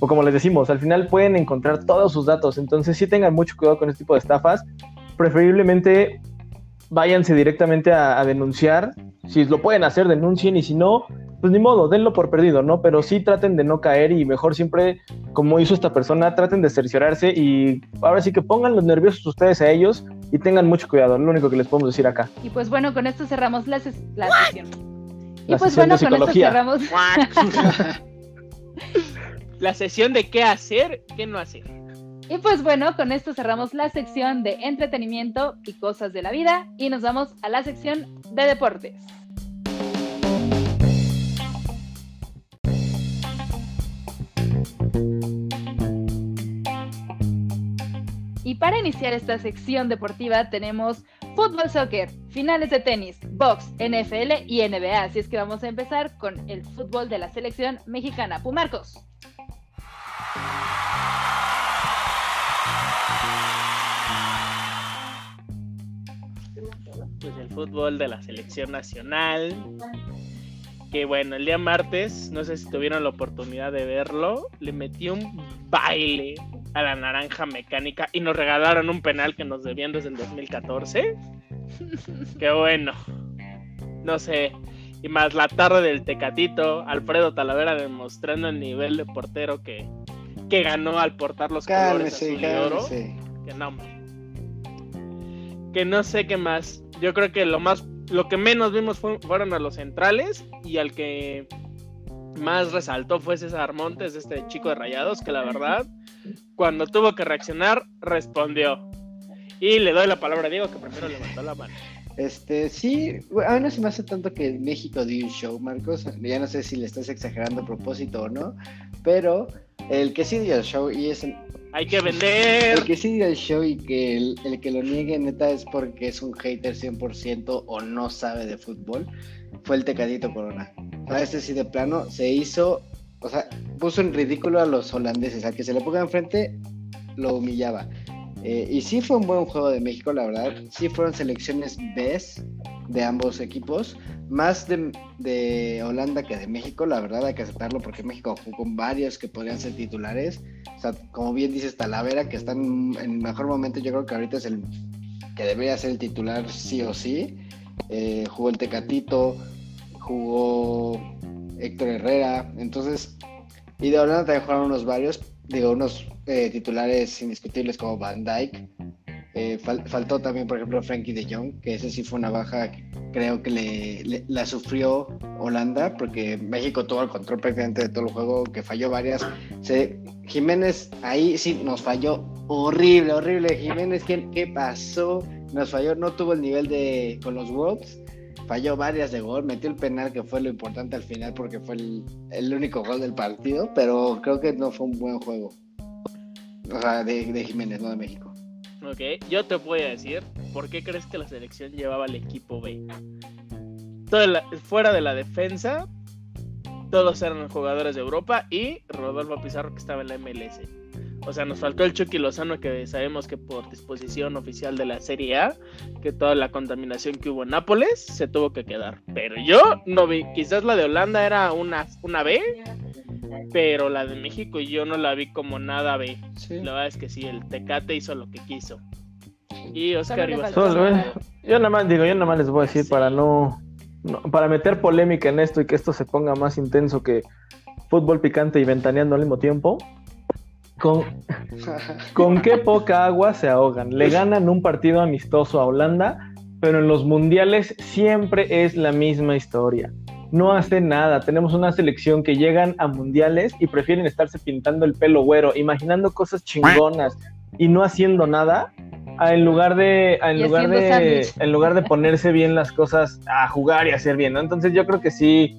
o como les decimos, al final pueden encontrar todos sus datos. Entonces sí tengan mucho cuidado con este tipo de estafas. Preferiblemente váyanse directamente a, a denunciar. Si lo pueden hacer, denuncien y si no, pues ni modo, denlo por perdido, ¿no? Pero sí traten de no caer y mejor siempre, como hizo esta persona, traten de cerciorarse y ahora sí que pongan los nerviosos ustedes a ellos y tengan mucho cuidado, lo único que les podemos decir acá. Y pues bueno, con esto cerramos la, ses- la sesión. Y La pues sesión bueno, de con esto cerramos. [laughs] La sesión de qué hacer, qué no hacer. Y pues bueno, con esto cerramos la sección de entretenimiento y cosas de la vida y nos vamos a la sección de deportes. Y para iniciar esta sección deportiva tenemos fútbol, soccer, finales de tenis, box, NFL y NBA. Así es que vamos a empezar con el fútbol de la selección mexicana. Pumarcos. Pues el fútbol de la selección nacional. Que bueno, el día martes, no sé si tuvieron la oportunidad de verlo, le metió un baile a la naranja mecánica y nos regalaron un penal que nos debían desde el 2014. [laughs] Qué bueno. No sé. Y más la tarde del Tecatito, Alfredo Talavera demostrando el nivel de portero que, que ganó al portar los colores Cálmese, azul y oro. Que no. Que no sé qué más. Yo creo que lo más, lo que menos vimos fue- fueron a los centrales y al que más resaltó fue César Montes, este chico de Rayados, que la verdad, cuando tuvo que reaccionar, respondió. Y le doy la palabra a Diego, que primero levantó la mano. Este, sí, a mí no se me hace tanto que México dio un show, Marcos. Ya no sé si le estás exagerando a propósito o no, pero el que sí dio el show y es el, Hay que vender. el que sí dio el show y que el, el que lo niegue neta es porque es un hater 100% o no sabe de fútbol, fue el Tecadito Corona. Sea, este sí de plano se hizo, o sea, puso en ridículo a los holandeses, al que se le ponga enfrente lo humillaba. Eh, y sí fue un buen juego de México, la verdad. Sí fueron selecciones best de ambos equipos. Más de, de Holanda que de México, la verdad hay que aceptarlo porque México jugó con varios que podrían ser titulares. O sea, como bien dices, Talavera, que están en el mejor momento, yo creo que ahorita es el que debería ser el titular sí o sí. Eh, jugó el Tecatito, jugó Héctor Herrera, entonces, y de Holanda también jugaron unos varios, digo, unos eh, titulares indiscutibles como Van Dyke. Eh, fal- faltó también, por ejemplo, Frankie de Jong, que ese sí fue una baja que creo que le, la sufrió Holanda, porque México tuvo el control prácticamente de todo el juego, que falló varias. Jiménez ahí sí nos falló horrible, horrible. Jiménez, ¿qué, qué pasó? Nos falló, no tuvo el nivel de con los Wolves, falló varias de gol, metió el penal que fue lo importante al final porque fue el, el único gol del partido, pero creo que no fue un buen juego. O sea, de, Jiménez, no de México. Ok, yo te voy a decir por qué crees que la selección llevaba al equipo B. Toda la- fuera de la defensa, todos eran jugadores de Europa y Rodolfo Pizarro que estaba en la MLS. O sea, nos faltó el Chucky Lozano que sabemos que por disposición oficial de la Serie A, que toda la contaminación que hubo en Nápoles se tuvo que quedar. Pero yo no vi, quizás la de Holanda era una, una B, pero la de México yo no la vi como nada B. Sí. La verdad es que sí, el Tecate hizo lo que quiso. Y Oscar eh, yo nada más digo, yo nada más les voy a decir Sí. para no, no- para meter polémica en esto y que esto se ponga más intenso que fútbol picante y ventaneando al mismo tiempo. Con, [laughs] con qué poca agua se ahogan. Le ganan un partido amistoso a Holanda, pero en los mundiales siempre es la misma historia. No hace nada. Tenemos una selección que llegan a mundiales y prefieren estarse pintando el pelo güero, imaginando cosas chingonas y no haciendo nada, a en lugar de, a en Y lugar de, en lugar de ponerse bien las cosas a jugar y hacer bien, ¿no? Entonces yo creo que sí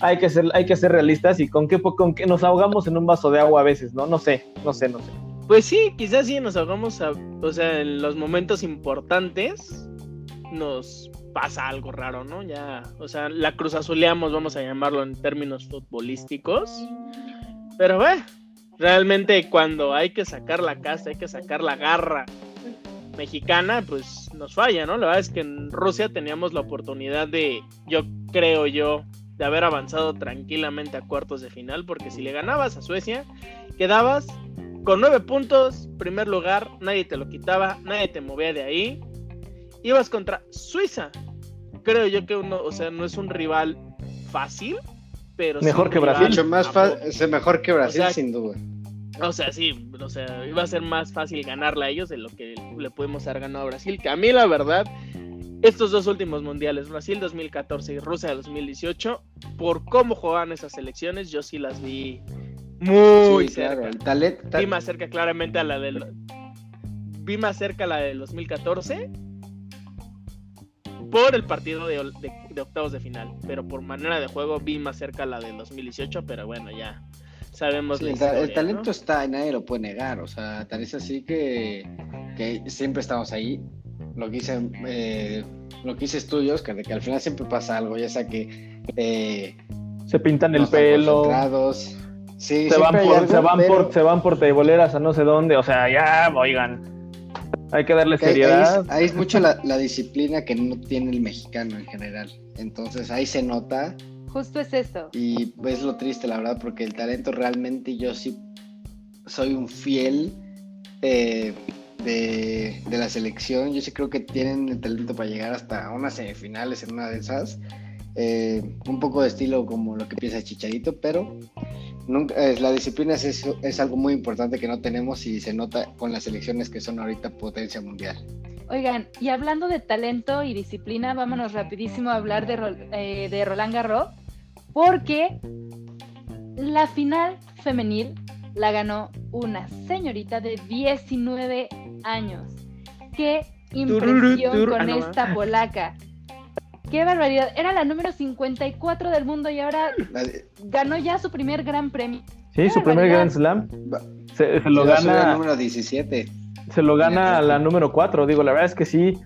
hay que ser, hay que ser realistas y con qué, con qué nos ahogamos en un vaso de agua a veces, ¿no? No sé, no sé, no sé. Pues sí, quizás sí nos ahogamos, a- o sea, en los momentos importantes nos pasa algo raro, ¿no? Ya, o sea, la cruz azuleamos, vamos a llamarlo en términos futbolísticos. Pero ve, realmente cuando hay que sacar la casa, hay que sacar la garra mexicana, pues nos falla, ¿no? La verdad es que en Rusia teníamos la oportunidad de, yo creo yo, de haber avanzado tranquilamente a cuartos de final, porque si le ganabas a Suecia, quedabas con nueve puntos, primer lugar, nadie te lo quitaba, nadie te movía de ahí. Ibas contra Suiza. Creo yo que uno, o sea, no es un rival fácil, pero sí Mejor que Brasil. Mucho más es mejor que Brasil, O sea, sin duda. O sea, sí, o sea, iba a ser más fácil ganarle a ellos de lo que le pudimos haber ganado a Brasil. Que a mí, la verdad, estos dos últimos mundiales, Brasil 2014 y Rusia 2018, por cómo jugaban esas selecciones, yo sí las vi muy sí, cerca. claro. El talento. Vi más cerca claramente a la del. Vi más cerca la del 2014 por el partido de, de- de octavos de final. Pero por manera de juego vi más cerca la del 2018. Pero bueno, ya sabemos Sí, la el, talento ¿no? está y nadie lo puede negar. O sea, tal es así que, que siempre estamos ahí. Lo que hice, eh, lo que hice estudios, que, que al final siempre pasa algo, ya sea que eh, Se pintan el pelo. Sí, se van, por, algo, se, van pero- por, se van por teiboleras a no sé dónde, o sea, ya, oigan. Hay que darle seriedad. Ahí, es- ahí es mucho la, [laughs] la disciplina que no tiene el mexicano en general. Entonces ahí se nota Justo es eso. y es lo triste, la verdad, porque el talento realmente yo sí soy un fiel eh, de, de la selección. Yo sí creo que tienen el talento para llegar hasta unas semifinales en una de esas. Eh, un poco de estilo como lo que piensa Chicharito, pero nunca, eh, la disciplina es, eso- es algo muy importante que no tenemos y se nota con las selecciones que son ahorita potencia mundial. Oigan, y hablando de talento y disciplina, vámonos rapidísimo a hablar de, eh, de Roland Garros, porque la final femenil la ganó una señorita de 19 años. Qué impresión con ah, no, esta polaca. Qué barbaridad. Era la número 54 del mundo y ahora La ganó ya su primer gran premio. Sí, su primer. Grand Slam. Se, se lo gana, número 17. se lo gana a la número 4. Digo, la verdad es que sí.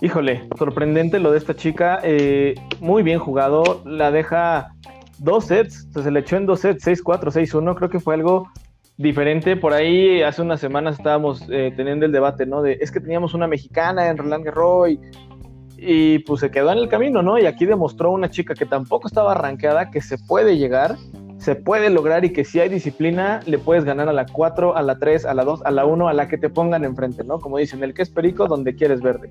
Híjole, sorprendente lo de esta chica. eh, muy bien jugado. La deja dos sets. o sea, se le echó en dos sets, 6-4, 6-1. Creo que fue algo diferente. Por ahí hace unas semanas estábamos eh, teniendo el debate, ¿no? De es que teníamos una mexicana en Roland Garros y, y, pues se quedó en el camino, ¿no? Y aquí demostró una chica que tampoco estaba arrancada que se puede llegar, se puede lograr y que si hay disciplina le puedes ganar a la 4, a la 3, a la 2, a la 1, a la que te pongan enfrente, ¿no? Como dicen, el que es perico, donde quieres verde.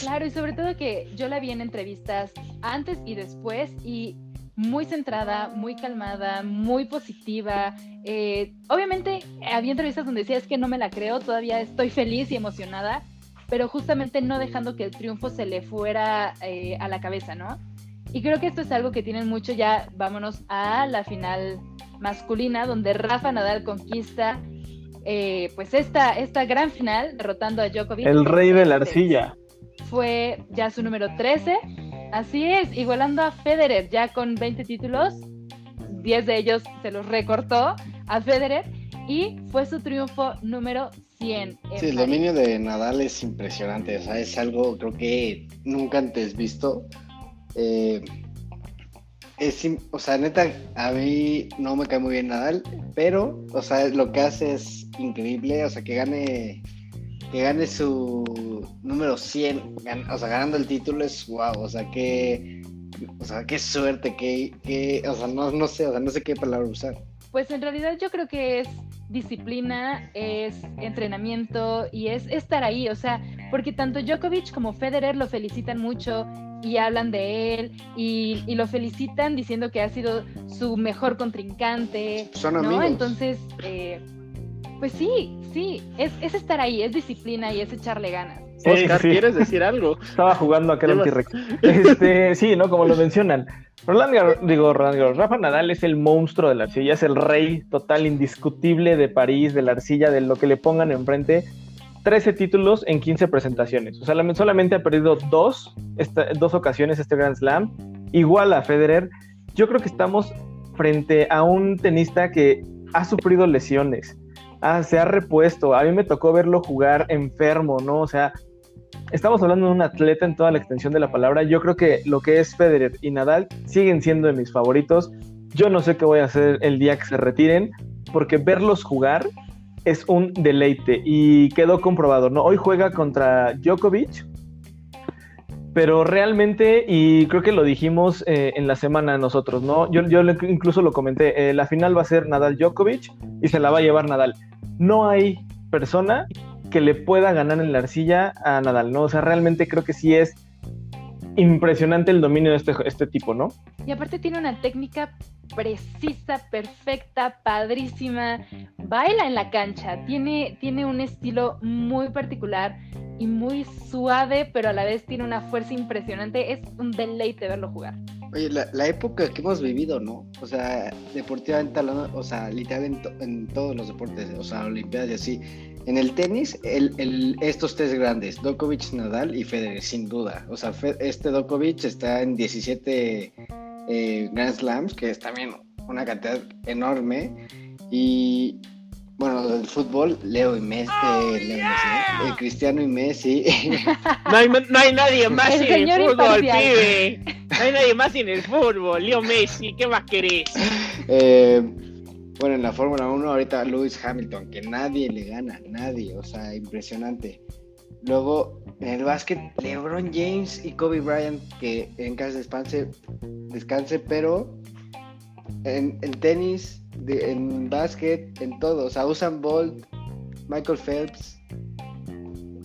Claro, y sobre todo que yo la vi en entrevistas antes y después y muy centrada, muy calmada, muy positiva. Eh, obviamente había entrevistas donde decía es que no me la creo, todavía estoy feliz y emocionada, pero justamente no dejando que el triunfo se le fuera eh, a la cabeza, ¿no? Y creo que esto es algo que tienen mucho ya, vámonos a la final masculina, donde Rafa Nadal conquista eh, pues esta, esta gran final, derrotando a Djokovic. El rey de la arcilla. fue ya su número 13. Así es, igualando a Federer ya con 20 títulos. 10 de ellos se los recortó a Federer y fue su triunfo número 100. en Sí, el dominio de Nadal es impresionante, o sea, es algo creo que nunca antes visto. Eh, es, o sea, neta, a mí no me cae muy bien Nadal, pero, o sea, lo que hace es increíble, o sea, que gane, que gane su número 100, gan- o sea, ganando el título es wow, o sea, que, o sea, qué suerte, que, que, o sea, no, no sé, o sea, no sé qué palabra usar. Pues en realidad yo creo que es disciplina, es entrenamiento y es estar ahí, o sea, porque tanto Djokovic como Federer lo felicitan mucho y hablan de él y, y lo felicitan diciendo que ha sido su mejor contrincante, Son ¿no? amigos. Entonces, eh, pues sí, sí, es, es estar ahí, es disciplina y es echarle ganas. Sí, Oscar, sí. ¿quieres decir algo? Estaba jugando aquel T-Rex. [laughs] Este, sí, ¿no? Como lo mencionan. Roland Garros, digo, Roland Garros, Rafa Nadal es el monstruo de la arcilla, es el rey total, indiscutible de París, de la arcilla, de lo que le pongan enfrente. 13 títulos en 15 presentaciones. O sea, la- solamente ha perdido dos, esta- dos ocasiones este Grand Slam, igual a Federer. Yo creo que estamos frente a un tenista que ha sufrido lesiones, ah, se ha repuesto. A mí me tocó verlo jugar enfermo, ¿no? O sea, estamos hablando de un atleta en toda la extensión de la palabra. Yo creo que lo que es Federer y Nadal siguen siendo de mis favoritos. Yo no sé qué voy a hacer el día que se retiren, porque verlos jugar es un deleite y quedó comprobado, ¿no? Hoy juega contra Djokovic, pero realmente, y creo que lo dijimos eh, en la semana nosotros, ¿no? Yo, yo incluso lo comenté, eh, la final va a ser Nadal-Djokovic y se la va a llevar Nadal. No hay persona que le pueda ganar en la arcilla a Nadal, ¿no? O sea, realmente creo que sí es impresionante el dominio de este, este tipo, ¿no? Y aparte tiene una técnica precisa, perfecta, padrísima. Baila en la cancha, tiene, tiene un estilo muy particular y muy suave, pero a la vez tiene una fuerza impresionante. Es un deleite verlo jugar. Oye, la, la época que hemos vivido, ¿no? O sea, deportivamente o sea, literal en, to- en todos los deportes, o sea, olimpiadas y así. En el tenis, el, el- estos tres grandes, Djokovic, Nadal y Federer, sin duda. O sea, este Djokovic está en 17 eh, Grand Slams, que es también una cantidad enorme. Y bueno, del fútbol, Leo y Messi, eh, Leo y Messi, ¿no? Eh, Cristiano y Messi. [laughs] No hay, no hay nadie más El en el fútbol, imparcial. pibe. No hay nadie más en el fútbol. Leo Messi, ¿qué más querés? Eh, bueno, en la Fórmula 1 ahorita Lewis Hamilton, que nadie le gana, nadie, o sea, impresionante. Luego, en el básquet, LeBron James y Kobe Bryant, que en casa descanse, descanse pero en, en tenis, de- en básquet, en todo. O sea, Usain Bolt, Michael Phelps.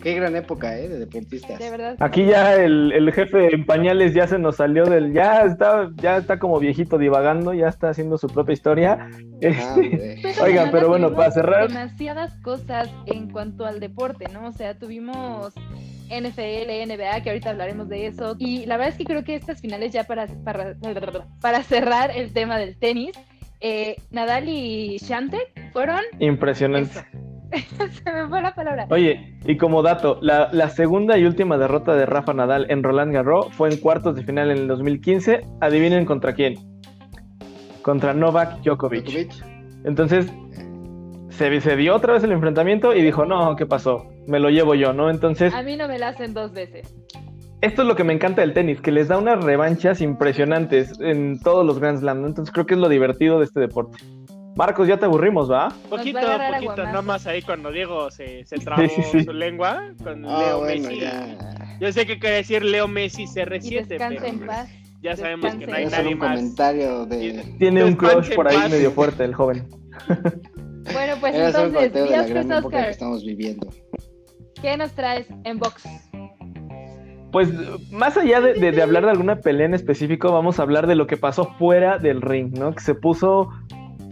Qué gran época, ¿eh? De deportistas. De verdad. Aquí ya el, el jefe en pañales ya se nos salió del. Ya está, ya está como viejito divagando, ya está haciendo su propia historia. Ah, [laughs] Este, Oigan, pero bueno, para cerrar- Demasiadas cosas en cuanto al deporte, ¿no? O sea, tuvimos NFL, NBA, que ahorita hablaremos de eso. Y la verdad es que creo que estas finales, ya para, para, para cerrar el tema del tenis, eh, Nadal y Shantek fueron. impresionante. Eso. [laughs] Se me fue la palabra. Oye, y como dato, la, la segunda y última derrota de Rafa Nadal en Roland Garros fue en cuartos de final en el 2015. Adivinen contra quién. Contra Novak Djokovic. Djokovic. Entonces, se, se dio otra vez el enfrentamiento y dijo, no, ¿qué pasó? Me lo llevo yo, ¿no? Entonces, A mí no me la hacen dos veces. esto es lo que me encanta del tenis, que les da unas revanchas impresionantes en todos los Grand Slam, ¿no? Entonces creo que es lo divertido de este deporte. Marcos, ya te aburrimos, ¿va? Poquito, poquito, nada más ahí cuando Diego se, se trabó Sí, sí, sí. su lengua con Ah, Leo bueno, Messi. ya. Yo sé que quiere decir Leo Messi Y CR7, descansa pero en pues, paz. ya sabemos que no hay nadie un más. comentario de. Tiene un crush por ahí paz. medio fuerte el joven. [laughs] Bueno, pues Era entonces, época que Oscar, estamos viviendo. ¿qué nos traes en box? Pues más allá de, de- de hablar de alguna pelea en específico, vamos a hablar de lo que pasó fuera del ring, ¿no? Que se puso,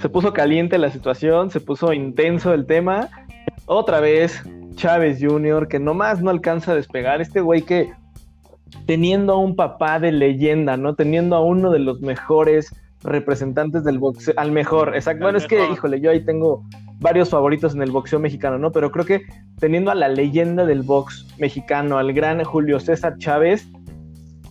se puso caliente la situación, se puso intenso el tema. Otra vez, Chávez Jr., que nomás no alcanza a despegar. Este güey que teniendo a un papá de leyenda, ¿no? Teniendo a uno de los mejores representantes del boxeo, al mejor, exacto. Bueno, es que, híjole, yo ahí tengo varios favoritos en el boxeo mexicano, ¿no? Pero creo que teniendo a la leyenda del box mexicano, al gran Julio César Chávez,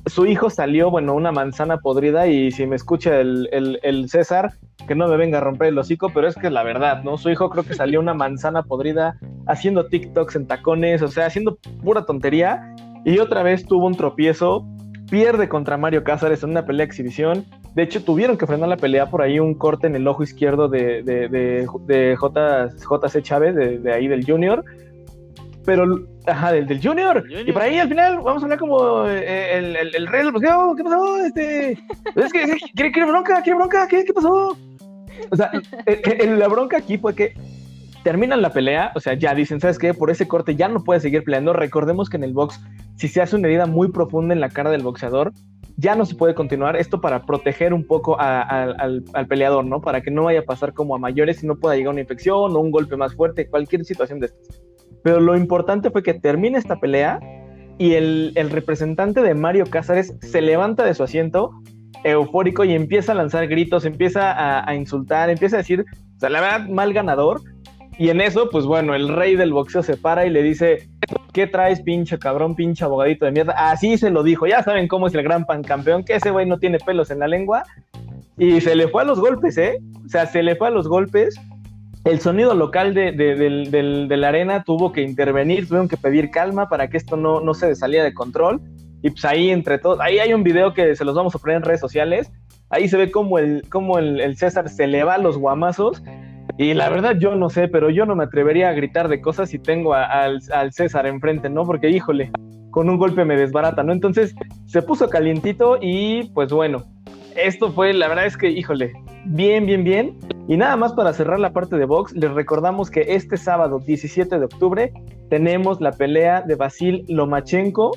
su hijo salió, bueno, una manzana podrida y si me escucha el, el- el César, que no me venga a romper el hocico, pero es que es la verdad, ¿no? Su hijo creo que salió una manzana podrida haciendo TikToks en tacones, o sea, haciendo pura tontería y otra vez tuvo un tropiezo, pierde contra Mario Cázares en una pelea de exhibición. De hecho, tuvieron que frenar la pelea por ahí un corte en el ojo izquierdo de, de, de, de JC Chávez, de ahí del Junior. Pero, ajá, del, del junior. Junior. Y por ahí al final vamos a hablar como eh, el, el, el rey del boxeo. ¿Qué pasó? Este, es que, quiere, quiere bronca, quiere bronca. ¿Qué, qué pasó? O sea, la bronca aquí fue que terminan la pelea, o sea, ya dicen, ¿sabes qué? Por ese corte ya no puede seguir peleando. Recordemos que en el box, si se hace una herida muy profunda en la cara del boxeador, ya no se puede continuar. Esto para proteger un poco a- a- al, al peleador, ¿no? Para que no vaya a pasar como a mayores y no pueda llegar una infección o un golpe más fuerte, cualquier situación de estas. Pero lo importante fue que termina esta pelea y el, el representante de Mario Cázares se levanta de su asiento eufórico y empieza a lanzar gritos, empieza a, a insultar, empieza a decir, o sea, la verdad, mal ganador. Y en eso, pues bueno, el rey del boxeo se para y le dice, ¿qué traes, pinche cabrón, pinche abogadito de mierda? Así se lo dijo, ya saben cómo es el gran pan campeón, que ese güey no tiene pelos en la lengua. Y se le fue a los golpes, ¿eh? O sea, se le fue a los golpes. El sonido local de, la arena tuvo que intervenir, tuvieron que pedir calma para que esto no, se salía de control. Y pues ahí entre todos, ahí hay un video que se los vamos a poner en redes sociales. Ahí se ve el, el César se le va a los guamazos. Y la verdad yo no sé, pero yo no me atrevería a gritar de cosas si tengo a- al, al César enfrente, ¿no? Porque híjole, con un golpe me desbarata, ¿no? Entonces se puso calientito y pues bueno, esto fue, la verdad es que, híjole, bien, bien, bien. Y nada más para cerrar la parte de box, les recordamos que este sábado 17 de octubre tenemos la pelea de Basil Lomachenko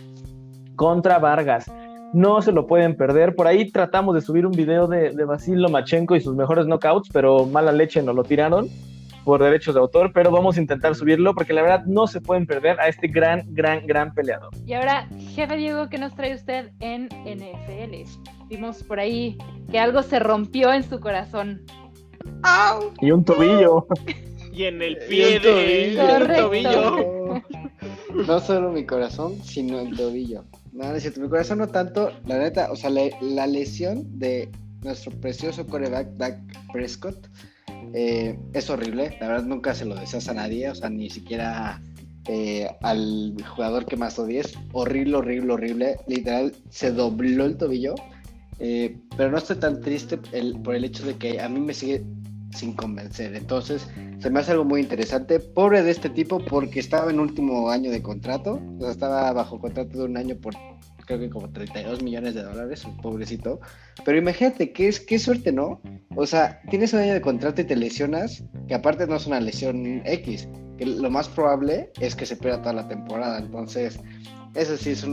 contra Vargas. No se lo pueden perder. Por ahí tratamos de subir un video de, de Basil Lomachenko y sus mejores knockouts, pero mala leche nos lo tiraron por derechos de autor, pero vamos a intentar subirlo porque la verdad no se pueden perder a este gran, gran, gran peleador. Y ahora, jefe Diego, ¿qué nos trae usted en NFL? Vimos por ahí que algo se rompió en su corazón. Y un tobillo. Y en el pie un de tobillo. un Correcto. tobillo. [laughs] No solo mi corazón, sino el tobillo. No, no es cierto. Mi corazón no tanto, la neta, o sea, la lesión de nuestro precioso coreback Dak Prescott eh, es horrible. La verdad, nunca se lo deseas a nadie, o sea, ni siquiera eh, al jugador que más odies. Horrible, horrible, horrible. Literal, se dobló el tobillo. Eh, pero no estoy tan triste el- por el hecho de que a mí me sigue sin convencer. Entonces, se me hace algo muy interesante. Pobre de este tipo porque estaba en último año de contrato, o sea, estaba bajo contrato de un año por creo que como 32 millones de dólares, pobrecito. Pero imagínate, qué, es, qué suerte, ¿no? O sea, tienes un año de contrato y te lesionas, que aparte no es una lesión X, que lo más probable es que se pierda toda la temporada. Entonces, eso sí es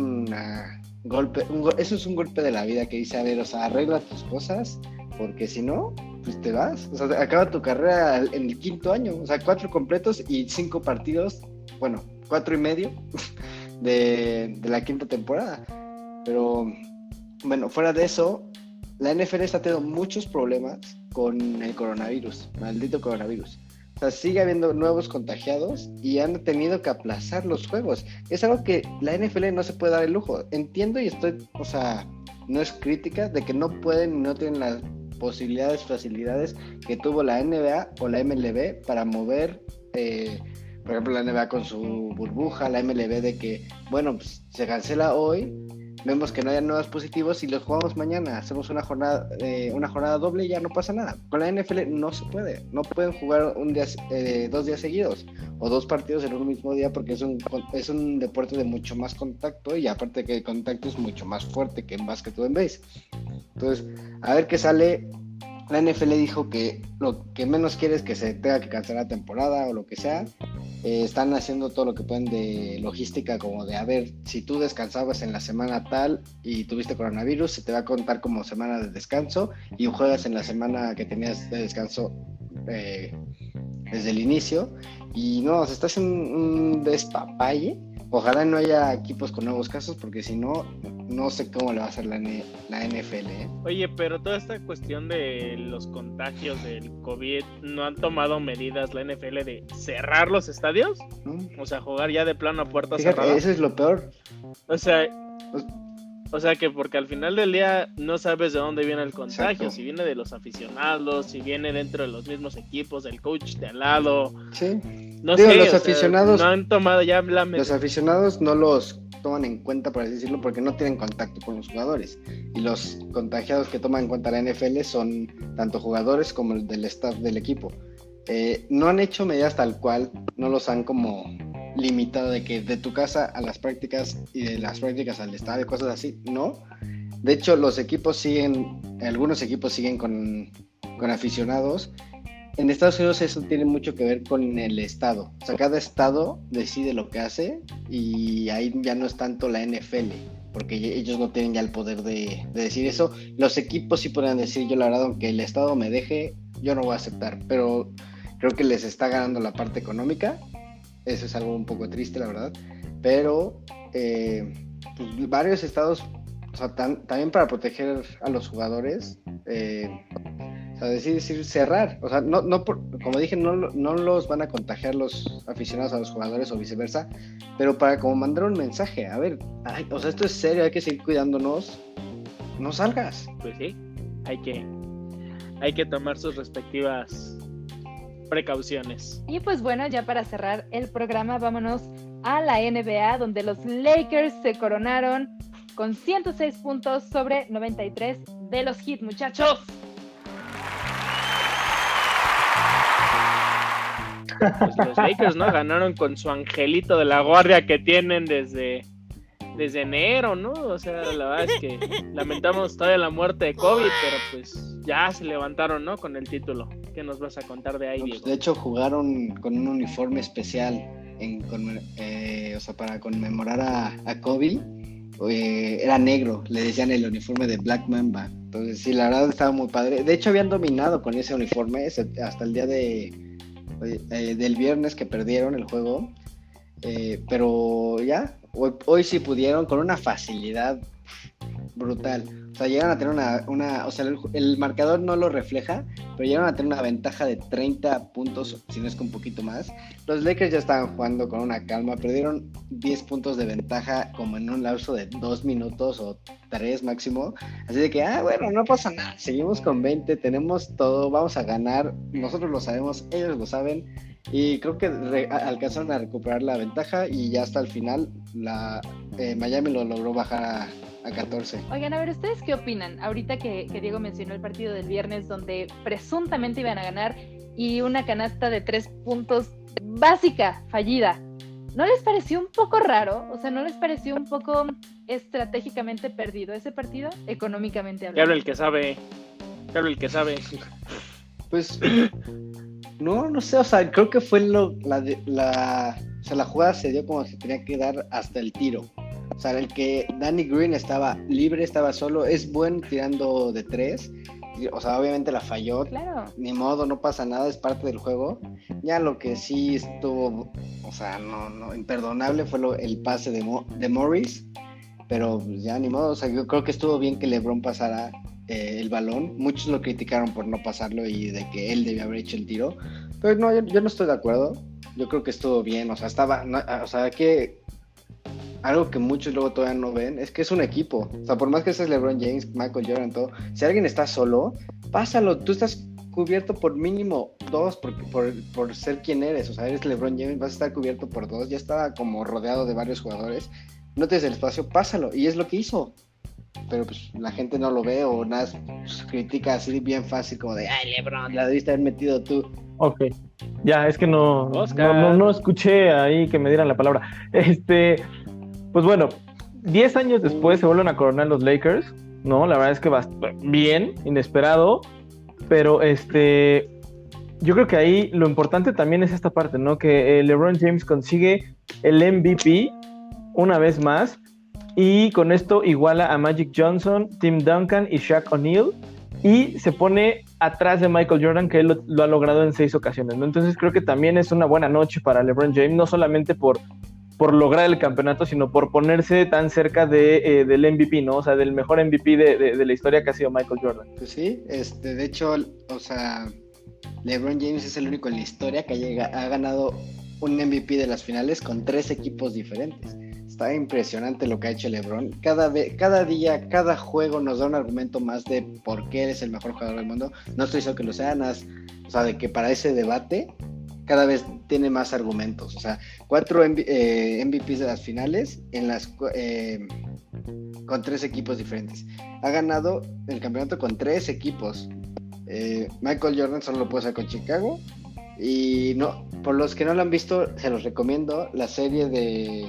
un golpe, eso es un golpe de la vida que dice, a ver, o sea, arregla tus cosas, porque si no, pues te vas. O sea, acaba tu carrera en el quinto año, o sea, cuatro completos y cinco partidos, bueno, cuatro y medio [laughs] de, de la quinta temporada. Pero bueno, fuera de eso, la NFL está teniendo muchos problemas con el coronavirus, maldito coronavirus. Sigue habiendo nuevos contagiados y han tenido que aplazar los juegos. Es algo que la NFL no se puede dar el lujo. Entiendo y estoy, o sea, no es crítica de que no pueden y no tienen las posibilidades, facilidades que tuvo la NBA o la MLB para mover, eh, por ejemplo, la NBA con su burbuja, la MLB de que, bueno, pues se cancela hoy, vemos que no hay nuevos positivos y los jugamos mañana, hacemos una jornada, eh, una jornada doble y ya no pasa nada. Con la NFL no se puede, no pueden jugar un día, eh, dos días seguidos o dos partidos en un mismo día porque es un, es un deporte de mucho más contacto y aparte que el contacto es mucho más fuerte que en básquet o en base. Entonces, a ver qué sale. La NFL dijo que lo que menos quiere es que se tenga que cancelar la temporada o lo que sea eh, están haciendo todo lo que pueden de logística, como de, a ver, si tú descansabas en la semana tal y tuviste coronavirus, se te va a contar como semana de descanso y juegas en la semana que tenías de descanso eh, desde el inicio. Y no, se está haciendo un despapalle Ojalá no haya equipos con nuevos casos, porque si no, no sé cómo le va a hacer la, la NFL. ¿eh? Oye, pero toda esta cuestión de los contagios del COVID, ¿no han tomado medidas la NFL de cerrar los estadios? O sea, jugar ya de plano a puerta cerrada. Eso es lo peor. O sea, pues o sea que porque al final del día no sabes de dónde viene el contagio, si viene de los aficionados, si viene dentro de los mismos equipos, del coach de al lado. Sí. No sé, los aficionados no han tomado ya la Los aficionados no los toman en cuenta, por así decirlo, porque no tienen contacto con los jugadores. Y los contagiados que toman en cuenta la NFL son tanto jugadores como el del staff del equipo. Eh, no han hecho medidas tal cual, no los han como limitado de que de tu casa a las prácticas y de las prácticas al estadio, cosas así, no. De hecho, los equipos siguen, algunos equipos siguen con, con aficionados. En Estados Unidos eso tiene mucho que ver con el estado. O sea, cada estado decide lo que hace y ahí ya no es tanto la NFL, porque ellos no tienen ya el poder de, de decir eso. Los equipos sí pueden decir, yo la verdad, aunque el estado me deje, yo no voy a aceptar, pero creo que les está ganando la parte económica eso es algo un poco triste, la verdad. Pero eh, pues, varios estados, o sea, también para proteger a los jugadores, eh, sea, decir, decir, cerrar. O sea, no, no como dije, no, no los van a contagiar los aficionados a los jugadores o viceversa, pero para como mandar un mensaje, a ver, o sea, esto es serio, hay que seguir cuidándonos, no salgas. Pues sí, hay que, hay que tomar sus respectivas precauciones. Y pues bueno, ya para cerrar el programa, vámonos a la NBA, donde los Lakers se coronaron con 106 puntos sobre 93 de los hits, muchachos. Pues los Lakers, ¿no? Ganaron con su angelito de la guardia que tienen desde, desde enero, ¿no? O sea, la verdad es que lamentamos todavía la muerte de Kobe, pero pues ya se levantaron, ¿no? Con el título. ¿Qué nos vas a contar de ahí, pues, de hecho, jugaron con un uniforme especial en, eh, o sea, para conmemorar a, Kobe. Eh, era negro, le decían el uniforme de Black Mamba. Entonces, sí, la verdad estaba muy padre. De hecho, habían dominado con ese uniforme hasta el día de, eh, del viernes que perdieron el juego. pero ya, hoy, hoy sí pudieron con una facilidad brutal. Sea, llegan a tener una, una o sea, el, marcador no lo refleja, pero llegan a tener una ventaja de 30 puntos, si no es que un poquito más. Los Lakers ya estaban jugando con una calma, perdieron 10 puntos de ventaja como en un lapso de 2 minutos o 3 máximo. Así de que, ah, bueno, no pasa nada, seguimos con 20, tenemos todo, vamos a ganar, nosotros lo sabemos, ellos lo saben. Y creo que alcanzaron a recuperar la ventaja y ya hasta el final la, eh, Miami lo logró bajar a a 14. Oigan, a ver, ¿ustedes qué opinan? Ahorita que, que Diego mencionó el partido del viernes donde presuntamente iban a ganar y una canasta de tres puntos básica, fallida. ¿No les pareció un poco raro? O sea, ¿no les pareció un poco estratégicamente perdido ese partido? Económicamente Que habla hablando. el que sabe. Que habla el que sabe. Pues no, no sé, o sea, creo que fue lo, la, la, o sea, la jugada se dio como se tenía que dar hasta el tiro. O sea, el que Danny Green estaba libre, estaba solo, es buen tirando de tres. O sea, obviamente la falló, Claro. ni modo, no pasa nada, es parte del juego. Ya lo que sí estuvo, o sea, no, no, imperdonable fue lo- el pase de, Mo- de Morris, pero pues, ya ni modo, o sea, yo creo que estuvo bien que LeBron pasara eh, el balón. Muchos lo criticaron por no pasarlo y de que él debía haber hecho el tiro, pero no, yo, yo no estoy de acuerdo. Yo creo que estuvo bien, o sea, estaba, no- o sea, que algo que muchos luego todavía no ven es que es un equipo. O sea, por más que seas LeBron James, Michael Jordan, todo, si alguien está solo, pásalo. Tú estás cubierto por mínimo dos por, por, por ser quien eres. O sea, eres LeBron James, vas a estar cubierto por dos. Ya estaba como rodeado de varios jugadores. No tienes el espacio, pásalo. Y es lo que hizo. Pero pues la gente no lo ve o nada, pues, critica así bien fácil como de, ay LeBron, la debiste haber metido tú. Ok. Ya, es que no, Oscar. no, no, no escuché ahí que me dieran la palabra. Este, pues bueno, 10 años después se vuelven a coronar los Lakers, ¿no? La verdad es que bien, inesperado, pero este, yo creo que ahí lo importante también es esta parte, ¿no? Que eh, LeBron James consigue el MVP una vez más y con esto iguala a Magic Johnson, Tim Duncan y Shaq O'Neal y se pone atrás de Michael Jordan, que él lo, lo ha logrado en seis ocasiones, ¿no? Entonces creo que también es una buena noche para LeBron James, no solamente por, por lograr el campeonato, sino por ponerse tan cerca de, eh, del MVP, ¿no? O sea, del mejor MVP de, de- la historia que ha sido Michael Jordan. Pues sí, este, de hecho, o sea, LeBron James es el único en la historia que llega, ha ganado un MVP de las finales con tres equipos diferentes. Está impresionante lo que ha hecho LeBron. Cada, ve- cada día, cada juego nos da un argumento más de por qué él es el mejor jugador del mundo. No estoy diciendo que lo sea, nada, o sea, de que para ese debate cada vez tiene más argumentos. O sea, cuatro MV- eh, MVPs de las finales en las, eh, con tres equipos diferentes. Ha ganado el campeonato con tres equipos. Eh, Michael Jordan solo lo puede hacer con Chicago. Y no, por los que no lo han visto, se los recomiendo la serie de,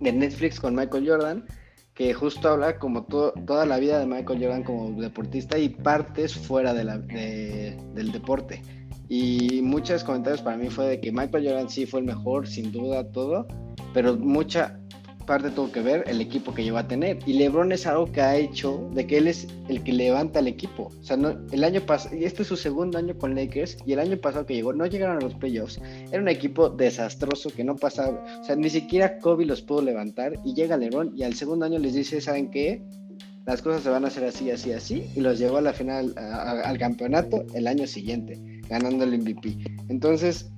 de Netflix con Michael Jordan, que justo habla como to- toda la vida de Michael Jordan como deportista y partes fuera de la, de- del deporte. Y muchos comentarios para mí fue de que Michael Jordan sí fue el mejor, sin duda, todo, pero mucha parte tuvo que ver el equipo que llegó a tener. Y LeBron es algo que ha hecho de que él es el que levanta el equipo. O sea, no, el año pasado, y este es su segundo año con Lakers, y el año pasado que llegó, no llegaron a los playoffs. Era un equipo desastroso que no pasaba, o sea, ni siquiera Kobe los pudo levantar. Y llega LeBron, y al segundo año les dice, ¿saben qué? Las cosas se van a hacer así, así, así. Y los llevó a la final, a- a- al campeonato el año siguiente, ganando el MVP. Entonces,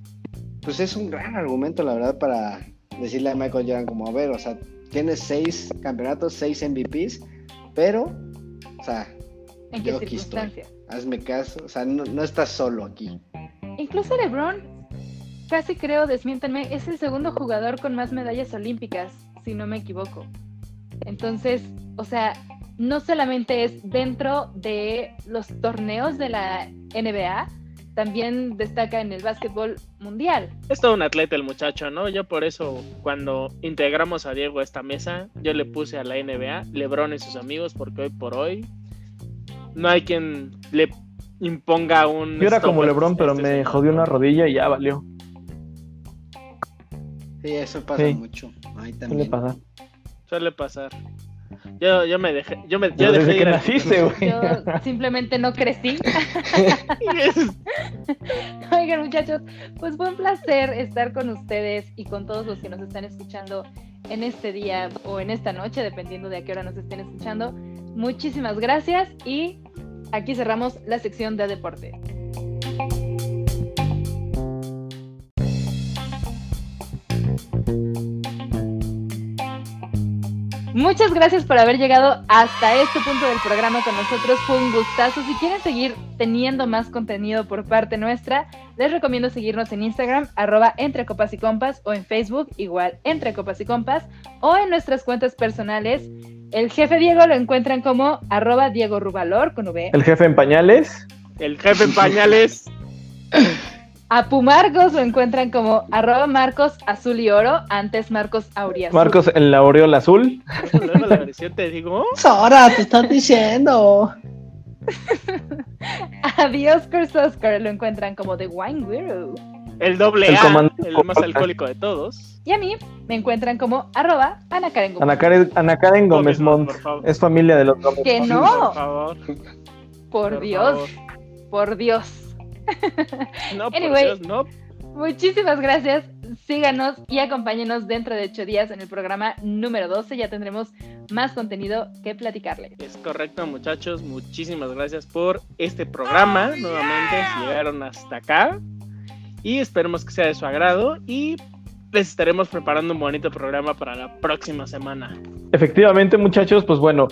pues es un gran argumento, la verdad, para decirle a Michael Jordan como, a ver, o sea, tienes seis campeonatos, seis MVPs, pero, o sea, ¿En qué Yo aquí estoy. circunstancia? hazme caso, o sea, no, no estás solo aquí. Incluso LeBron, casi creo, desmiéntanme, es el segundo jugador con más medallas olímpicas, si no me equivoco. Entonces, o sea, no solamente es dentro de los torneos de la NBA, también destaca en el básquetbol mundial. Es todo un atleta el muchacho, ¿no? Yo por eso, cuando integramos a Diego a esta mesa, yo le puse a la NBA, LeBron y sus amigos, porque hoy por hoy no hay quien le imponga un. Yo era como LeBron, pero este me señor. jodió una rodilla y ya valió. Sí, eso pasa Sí. mucho. A mí ¿Qué le también. pasa? Suele pasar. Yo, yo me dejé, yo me, yo dejé ir que naciste, güey. Yo simplemente no crecí. [laughs] Oigan, muchachos, pues fue un placer estar con ustedes y con todos los que nos están escuchando en este día o en esta noche, dependiendo de a qué hora nos estén escuchando. Muchísimas gracias y aquí cerramos la sección de deporte. Muchas gracias por haber llegado hasta este punto del programa con nosotros. Fue un gustazo. Si quieren seguir teniendo más contenido por parte nuestra, les recomiendo seguirnos en Instagram, arroba entre copas y compas, o en Facebook, igual entre copas y compas, o en nuestras cuentas personales, El jefe Diego lo encuentran como arroba Diego Rubalor con V. El jefe en pañales. El jefe en pañales. [laughs] A Pumarcos lo encuentran como arroba Marcos Azul y Oro, antes Marcos Auriazul. Marcos en la aureola azul. [laughs] Luego la versión te digo. Sora, te estás diciendo. [laughs] A The Oscar lo encuentran como The Wine Guru. El doble El A, el más alcohólico de todos. Y a mí me encuentran como arroba Ana Karen Guzmán. Ana Karen, Ana Karen Gómez Gómez Mont. Es familia de los Gómez Que no, Por favor. por, por Dios, favor. por Dios. No, por Anyway. Dios, no. Muchísimas gracias. Síganos y acompáñenos dentro de ocho días en el programa número 12. Ya tendremos más contenido que platicarles. Es correcto, muchachos. Muchísimas gracias por este programa. Nuevamente, si llegaron hasta acá. Y esperemos que sea de su agrado. Y les estaremos preparando un bonito programa para la próxima semana. Efectivamente, muchachos, pues bueno,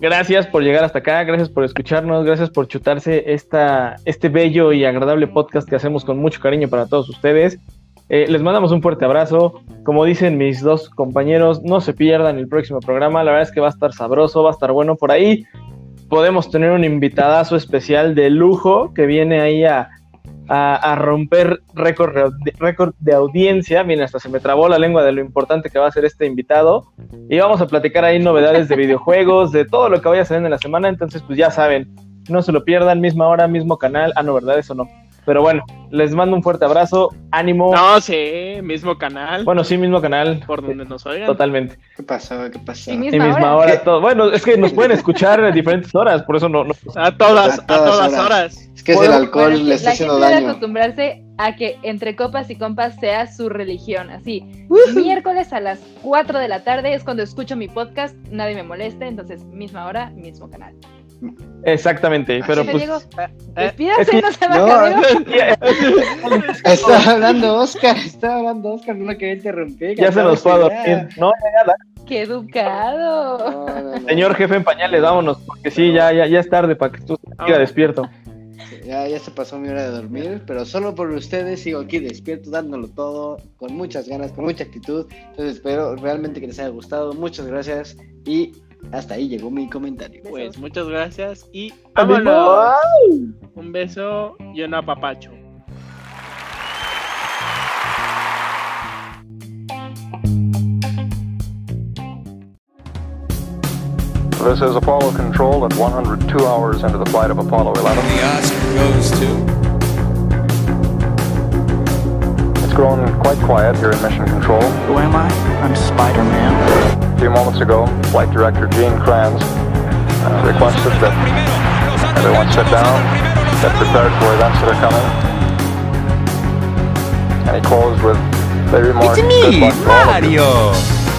gracias por llegar hasta acá, gracias por escucharnos, gracias por chutarse esta, este bello y agradable podcast que hacemos con mucho cariño para todos ustedes. Eh, les mandamos un fuerte abrazo. Como dicen mis dos compañeros, no se pierdan el próximo programa. La verdad es que va a estar sabroso, va a estar bueno por ahí. Podemos tener un invitadazo especial de lujo que viene ahí a, a, a romper récord de- récord de audiencia. Miren, hasta se me trabó la lengua de lo importante que va a ser este invitado. Y vamos a platicar ahí novedades de videojuegos, de todo lo que vaya a salir en la semana. Entonces, pues ya saben, no se lo pierdan, misma hora, mismo canal. Ah, no, ¿verdad? Eso no. Pero bueno, les mando un fuerte abrazo, ánimo. No, sí, mismo canal. Bueno, sí, mismo canal. por donde nos oigan. Totalmente. ¿Qué pasó? ¿Qué pasó? Y Y misma, misma hora. hora, todo. Bueno, es que nos pueden escuchar en diferentes horas, por eso no. no- A todas, A a todas horas. horas. Es que es Bueno, el alcohol Bueno, le está la haciendo gente debe daño. acostumbrarse a que entre copas y compas sea su religión, así. Miércoles a las 4 de la tarde es cuando escucho mi podcast, nadie me moleste, entonces misma hora, mismo canal. Exactamente, pero Jefe pues. Diego, eh, despídase, es que- no se no, va Está hablando Oscar, está hablando Oscar, no lo quería interrumpir. Ya se nos fue a dormir. No, ¡Qué educado! No, no, no. señor jefe en pañales, vámonos, porque sí, ya, ya, ya es tarde para que tú sigas despierto. Ya, ya se pasó mi hora de dormir, pero solo por ustedes sigo aquí despierto, dándolo todo, con muchas ganas, con mucha actitud. Entonces espero realmente que les haya gustado. Muchas gracias y hasta ahí llegó mi comentario. Pues muchas gracias y vámonos. Un beso y un apapacho. This is Apollo Control at 102 hours into the flight of Apollo 11. The Oscar goes to It's grown quite quiet here in Mission Control. Who am I? I'm Spider-Man. A few moments ago, Flight Director Gene Kranz uh, requested that everyone sit down, get prepared for events that are coming. And he closed with the remark, It's "Good me, luck to all of you." Mario.